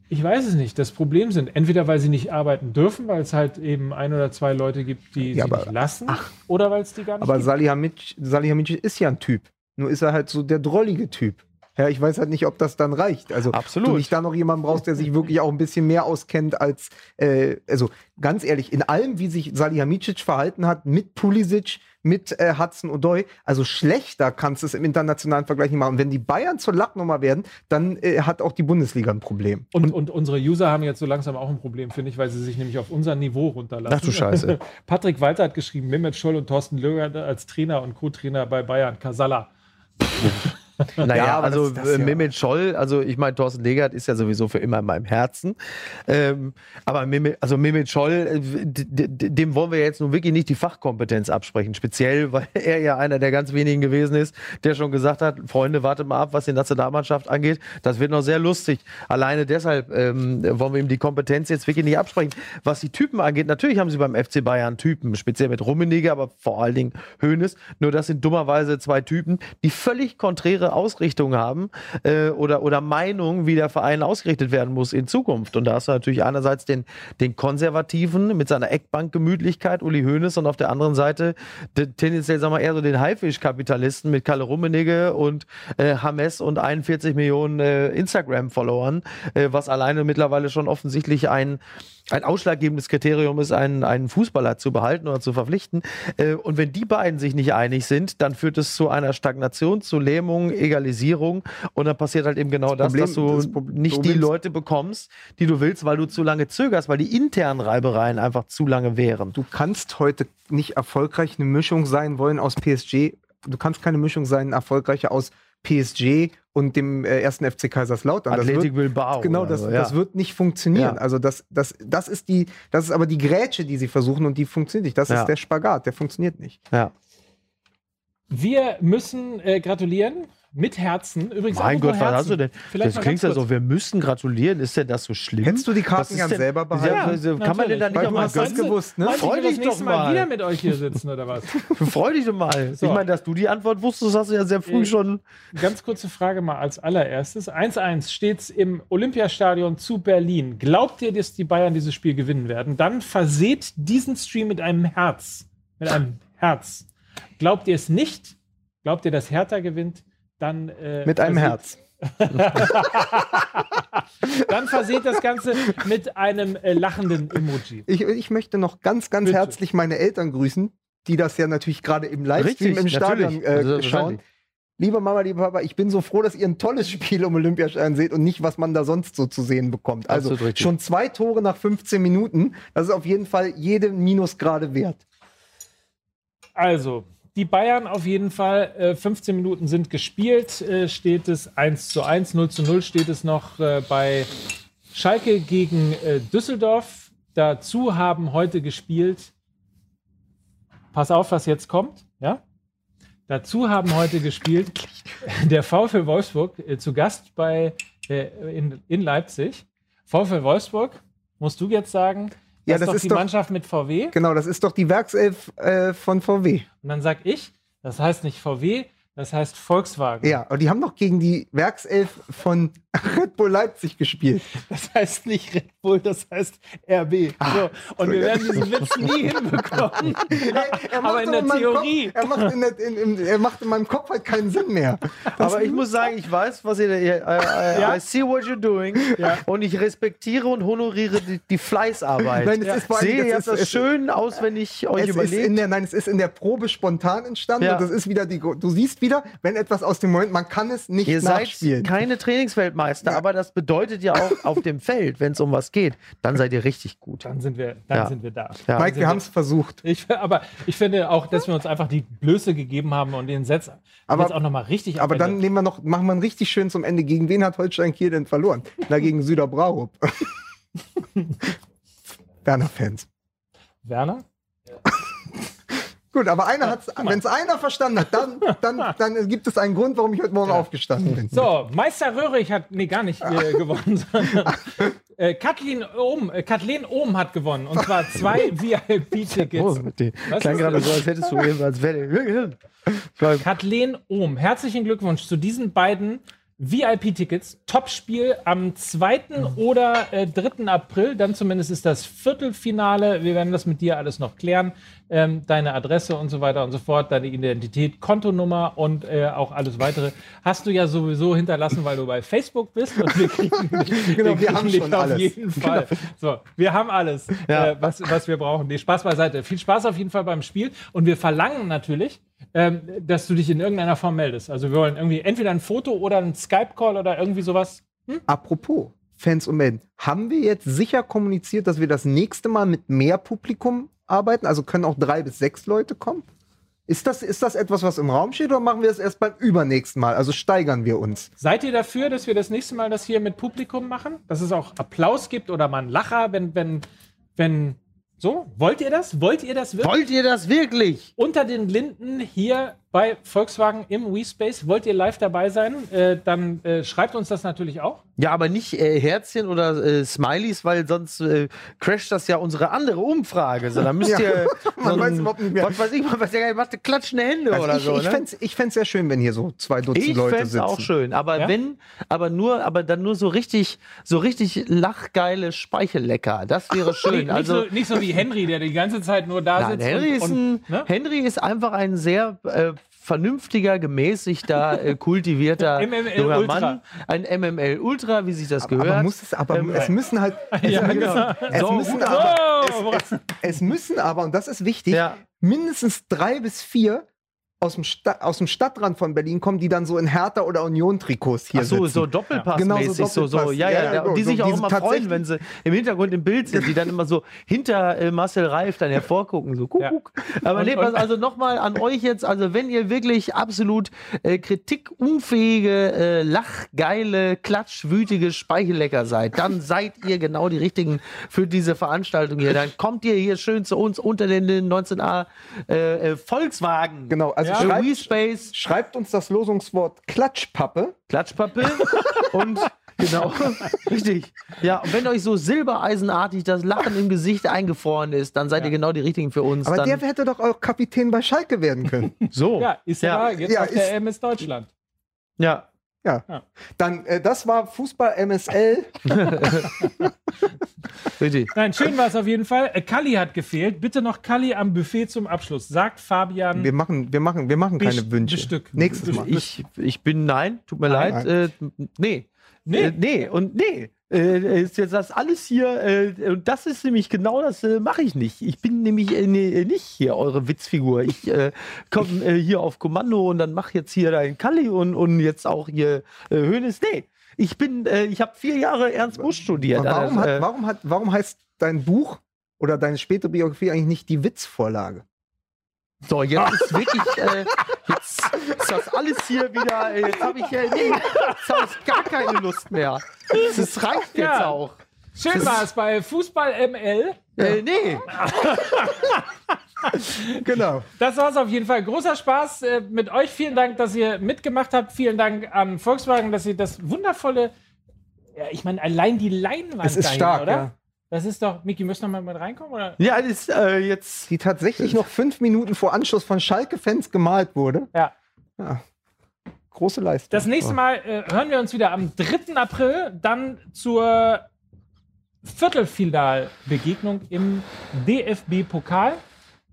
ich weiß es nicht, das Problem sind. Entweder weil sie nicht arbeiten dürfen, weil es halt eben ein oder zwei Leute gibt, die Ja, sie aber- nicht lassen, oder weil es die gar nicht Aber gibt. Salihamidzic Salihamidzic ist ja ein Typ. Nur ist er halt so der drollige Typ. Ja, ich weiß halt nicht, ob das dann reicht. Also, Absolut. du nicht da noch jemanden brauchst, der sich wirklich auch ein bisschen mehr auskennt als, äh, also ganz ehrlich, in allem, wie sich Salihamidzic verhalten hat, mit Pulisic, mit äh, Hudson Odoi, also schlechter kannst du es im internationalen Vergleich nicht machen. Wenn die Bayern zur Lachnummer werden, dann äh, hat auch die Bundesliga ein Problem. Und, und unsere User haben jetzt so langsam auch ein Problem, finde ich, weil sie sich nämlich auf unser Niveau runterlassen. Ach du Scheiße. [laughs] Patrick Walter hat geschrieben, Mehmet Scholl und Thorsten Löger als Trainer und Co-Trainer bei Bayern. Kasala. [laughs] Naja, Ja, also das- das äh, ja. Mehmet Scholl, also ich meine, Thorsten Legert ist ja sowieso für immer in meinem Herzen. Ähm, aber Mehmet, also Mehmet Scholl, äh, dem wollen wir jetzt nun wirklich nicht die Fachkompetenz absprechen. Speziell, [laughs] weil er ja einer der ganz wenigen gewesen ist, der schon gesagt hat, Freunde, wartet mal ab, was die Nationalmannschaft angeht. Das wird noch sehr lustig. Alleine deshalb ähm, wollen wir ihm die Kompetenz jetzt wirklich nicht absprechen. Was die Typen angeht, natürlich haben sie beim FC Bayern Typen, speziell mit Rummenigge, aber vor allen Dingen Hoeneß. Nur das sind dummerweise zwei Typen, die völlig konträre Ausrichtungen haben äh, oder, oder Meinungen, wie der Verein ausgerichtet werden muss in Zukunft. Und da hast du natürlich einerseits den, den Konservativen mit seiner Eckbankgemütlichkeit, Uli Hoeneß, und auf der anderen Seite den, tendenziell, sagen wir eher so den Haifisch-Kapitalisten mit Kalle Rummenigge und äh, Hames und 41 Millionen äh, Instagram-Followern, äh, was alleine mittlerweile schon offensichtlich ein ein ausschlaggebendes Kriterium ist, einen, einen Fußballer zu behalten oder zu verpflichten. Äh, und wenn die beiden sich nicht einig sind, dann führt es zu einer Stagnation, zu Lähmung, Egalisierung. Und dann passiert halt eben genau das, Problem- dass du das Pro- nicht die Problem- Leute bekommst, die du willst, weil du zu lange zögerst, weil die internen Reibereien einfach zu lange wären. Du kannst heute nicht erfolgreich eine Mischung sein wollen aus PSG. Du kannst keine Mischung sein, erfolgreicher aus PSG und dem äh, ersten FC Kaiserslautern. Das Athletic wird, Bilbao. genau, das, so, ja. das wird nicht funktionieren. Ja. Also das, das, das ist die, das ist aber die Grätsche, die sie versuchen und die funktioniert nicht. Das Ja. ist der Spagat, der funktioniert nicht. ja. Wir müssen äh, gratulieren mit Herzen. Übrigens Mein Gott, was hast du denn? Vielleicht das klingt ganz ja so, wir müssen gratulieren. Ist denn das so schlimm? Hättest du die Was Karten denn- selber behalten? Ja, also, kann man denn da nicht auch mal gönnen? gewusst, ne? Freu dich das nächste doch Mal mal. wieder mit euch hier sitzen oder was? [laughs] Freu dich doch mal. So. Ich meine, dass du die Antwort wusstest, hast du ja sehr früh Äh, schon. Ganz kurze Frage mal als allererstes. 1-1 steht's im Olympiastadion zu Berlin. Glaubt ihr, dass die Bayern dieses Spiel gewinnen werden? Dann verseht diesen Stream mit einem Herz. Mit einem Herz. Glaubt ihr es nicht? Glaubt ihr, dass Hertha gewinnt? Dann äh, Mit einem verseht- Herz. [laughs] Dann verseht das Ganze mit einem äh, lachenden Emoji. Ich, ich möchte noch ganz, ganz Bitte. herzlich meine Eltern grüßen, die das ja natürlich gerade im Livestream Richtig, im Stadion äh, Also schauen. selbstverständlich. Liebe Mama, lieber Papa, ich bin so froh, dass ihr ein tolles Spiel im Olympiastadion seht und nicht, was man da sonst so zu sehen bekommt. Also schon zwei Tore nach 15 Minuten, das ist auf jeden Fall jede Minusgrade wert. Also, die Bayern auf jeden Fall. Äh, 15 Minuten sind gespielt. Äh, steht es 1 zu 1, 0 zu 0 steht es noch äh, bei Schalke gegen äh, Düsseldorf. Dazu haben heute gespielt. Pass auf, was jetzt kommt. Ja? Dazu haben heute gespielt [laughs] der VfL Wolfsburg äh, zu Gast bei, äh, in, in Leipzig. VfL Wolfsburg, musst du jetzt sagen, Ja, das, das ist doch ist die doch- Mannschaft mit VW. Genau, das ist doch die Werkself äh, von VW. Und dann sag ich, das heißt nicht VW, das heißt Volkswagen. Ja, und die haben doch gegen die Werkself von Red Bull Leipzig gespielt. Das heißt nicht Red Bull, das heißt RB. So. Und wir werden diesen Witz nie hinbekommen. [laughs] Er Aber in der Theorie. Kopf, er, macht in der, in, in, er macht in meinem Kopf halt keinen Sinn mehr. Aber ich muss sagen, ich weiß, was ihr. ihr äh, äh, Ja? I see what you're doing. Ja. Und ich respektiere und honoriere die, die Fleißarbeit. Nein, es ja. ist vor allem- Sehe, ihr ist- habt das schön auswendig euch Es ist überlegt. in der, nein, es ist in der Probe spontan entstanden Ja. und das ist wieder die, du siehst wieder, wenn etwas aus dem Moment, man kann es nicht Ihr seid nachspielen. keine Trainingsweltmeister, aber das bedeutet ja auch auf dem Feld, wenn es um was geht, dann seid ihr richtig gut. Dann sind wir, dann Ja. sind wir da. Ja. Mike, wir haben es versucht. Ich, aber ich finde auch, dass wir uns einfach die Blöße gegeben haben und den Satz Aber- jetzt auch nochmal richtig Aber dann nehmen wir noch, machen wir einen richtig schön zum Ende. Gegen wen hat Holstein Kiel denn verloren? Na, gegen Süder Braurup. [laughs] Werner-Fans. Werner? Gut, aber einer hat's, wenn es einer verstanden hat, dann, [laughs] dann, dann gibt es einen Grund, warum ich heute Morgen aufgestanden bin. So, Meister Röhrig hat, nee, gar nicht äh, [laughs] gewonnen, sondern äh, Kathleen Ohm, äh, Kathleen Ohm hat gewonnen. Und zwar zwei [laughs] VIP-Tickets. Oh, klang gerade so, als hättest du eben, als wäre Kathleen Ohm, herzlichen Glückwunsch zu diesen beiden VIP-Tickets. Topspiel am 2. oder äh, 3. April. Dann zumindest ist das Viertelfinale. Wir werden das mit dir alles noch klären. Ähm, deine Adresse und so weiter und so fort, deine Identität, Kontonummer und äh, auch alles weitere hast du ja sowieso hinterlassen, weil du bei Facebook bist. Und wir kriegen, [laughs] Genau, wir kriegen haben dich schon auf alles. jeden Fall. So, wir haben alles, Ja. äh, was, was wir brauchen. Nee, Spaß beiseite. Viel Spaß auf jeden Fall beim Spiel. Und wir verlangen natürlich, ähm, dass du dich in irgendeiner Form meldest. Also wir wollen irgendwie entweder ein Foto oder ein Skype-Call oder irgendwie sowas. Apropos Fans und Melden, haben wir jetzt sicher kommuniziert, dass wir das nächste Mal mit mehr Publikum arbeiten? Also können auch drei bis sechs Leute kommen? Ist das, ist das etwas, was im Raum steht, oder machen wir es erst beim übernächsten Mal? Also steigern wir uns? Seid ihr dafür, dass wir das nächste Mal das hier mit Publikum machen? Dass es auch Applaus gibt oder mal einen Lacher, wenn, wenn, wenn. So? Wollt ihr das? Wollt ihr das wirklich? Wollt ihr das wirklich? Unter den Linden hier bei Volkswagen im WeSpace. Wollt ihr live dabei sein? Äh, dann äh, schreibt uns das natürlich auch. Ja, aber nicht äh, Herzchen oder äh, Smileys, weil sonst äh, crasht das ja unsere andere Umfrage. So, dann müsst Ja. ihr. [laughs] Man so weiß ein- überhaupt nicht mehr. Was weiß ich, man weiß ja gar nicht, macht klatschende Hände Also oder ich so. ich ne? fände es ich fänd's sehr schön, wenn hier so zwei Dutzend Ich Leute fände sitzen. auch schön, aber Ja? wenn, aber nur, aber dann nur so richtig, so richtig lachgeile Speichellecker. Das wäre [laughs] schön. Nicht, also nicht, so, nicht so wie Henry, der die ganze Zeit nur da nein, sitzt. Henry, und, ist ein, und, ne? Henry ist einfach ein sehr äh, vernünftiger, gemäßigter, äh, kultivierter [laughs] MML junger Ultra. Mann. Ein MML Ultra, wie sich das Aber gehört. muss es, aber Ähm, es müssen halt, [laughs] es, Ja, müssen, genau. es, So, müssen aber, es, es, es müssen aber, und das ist wichtig, ja. mindestens drei bis vier aus dem, Sta aus dem Stadtrand von Berlin kommen, die dann so in Hertha oder Union-Trikots hier Ach so, sitzen. so Doppelpassmäßig, Genau, so so, so, Doppelpass. ja, ja, Ja, ja. Und die so sich auch immer freuen, wenn sie im Hintergrund im Bild sind, die dann immer so hinter äh, Marcel Reif dann hervorgucken, so Ja. Kuckuck. Aber Und- nee, also nochmal an euch jetzt, also wenn ihr wirklich absolut äh, kritikunfähige, äh, lachgeile, klatschwütige Speichellecker seid, dann [laughs] seid ihr genau die richtigen für diese Veranstaltung hier. Dann kommt ihr hier schön zu uns unter den 19a äh, äh, Volkswagen. Genau, also Ja. schreibt, schreibt uns das Losungswort Klatschpappe. Klatschpappe [laughs] und genau, richtig. Ja, und wenn euch so silbereisenartig das Lachen im Gesicht eingefroren ist, dann seid ihr genau die richtigen für uns. Aber dann, der hätte doch auch Kapitän bei Schalke werden können. so. Ja, ist Ja. ja, jetzt Ja, auf der MS Deutschland. ja. Ja. Ja. Dann, äh, das war Fußball MSL. [laughs] Richtig. Nein, schön war es auf jeden Fall. Äh, Kalli hat gefehlt. Bitte noch Kalli am Buffet zum Abschluss. Sagt Fabian. Wir machen, wir machen, wir machen keine Wünsche. Bestück. Nächstes Mal. Ich, ich bin, nein, tut mir Nein, leid. Äh, nee. Nee. Äh, nee, und nee. Äh, ist jetzt das alles hier, äh, und das ist nämlich genau das äh, mache ich nicht. Ich bin nämlich äh, nee, nicht hier eure Witzfigur. Ich äh, komme äh, hier auf Kommando und dann mach jetzt hier dein Kalli und, und jetzt auch hier äh, Hönes. Nee, ich bin, äh, ich habe vier Jahre Ernst Busch studiert. Warum, Also, hat, äh, warum, hat, warum heißt dein Buch oder deine spätere Biografie eigentlich nicht die Witzvorlage? So, jetzt ist wirklich, äh, jetzt ist das alles hier wieder, äh, jetzt habe ich, äh, nee, jetzt habe ich gar keine Lust mehr. Das reicht jetzt Ja. auch. Schön war es bei Fußball ML. Äh, nee. [laughs] Genau. Das war es auf jeden Fall. Großer Spaß äh, mit euch. Vielen Dank, dass ihr mitgemacht habt. Vielen Dank an Volkswagen, dass ihr das wundervolle. Ja, ich meine, allein die Leinwand Es ist dahin, stark, oder? ja. Das ist doch. Miki, müssen wir mal mit reinkommen? Oder? Ja, das ist äh, jetzt. Die tatsächlich noch fünf Minuten vor Anschluss von Schalke-Fans gemalt wurde. Ja. Ja. Große Leistung. Das nächste Mal äh, hören wir uns wieder am 3. April, dann zur Viertelfinalbegegnung im DFB-Pokal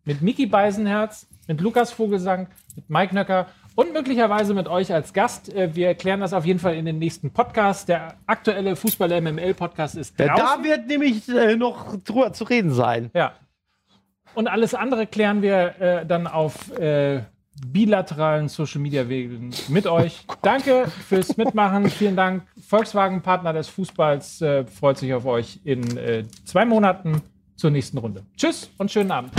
mit Miki Beisenherz, mit Lukas Vogelsang, mit Mike Nöcker und möglicherweise mit euch als Gast. Äh, wir erklären das auf jeden Fall in den nächsten Podcast. Der aktuelle Fußball-MML-Podcast ist draußen. da wird nämlich äh, noch drüber zu reden sein. Ja. Und alles andere klären wir äh, dann auf äh, bilateralen Social Media Wegen mit euch. Danke fürs Mitmachen. Vielen Dank. Volkswagen, Partner des Fußballs, äh, freut sich auf euch in zwei Monaten zur nächsten Runde. Tschüss und schönen Abend.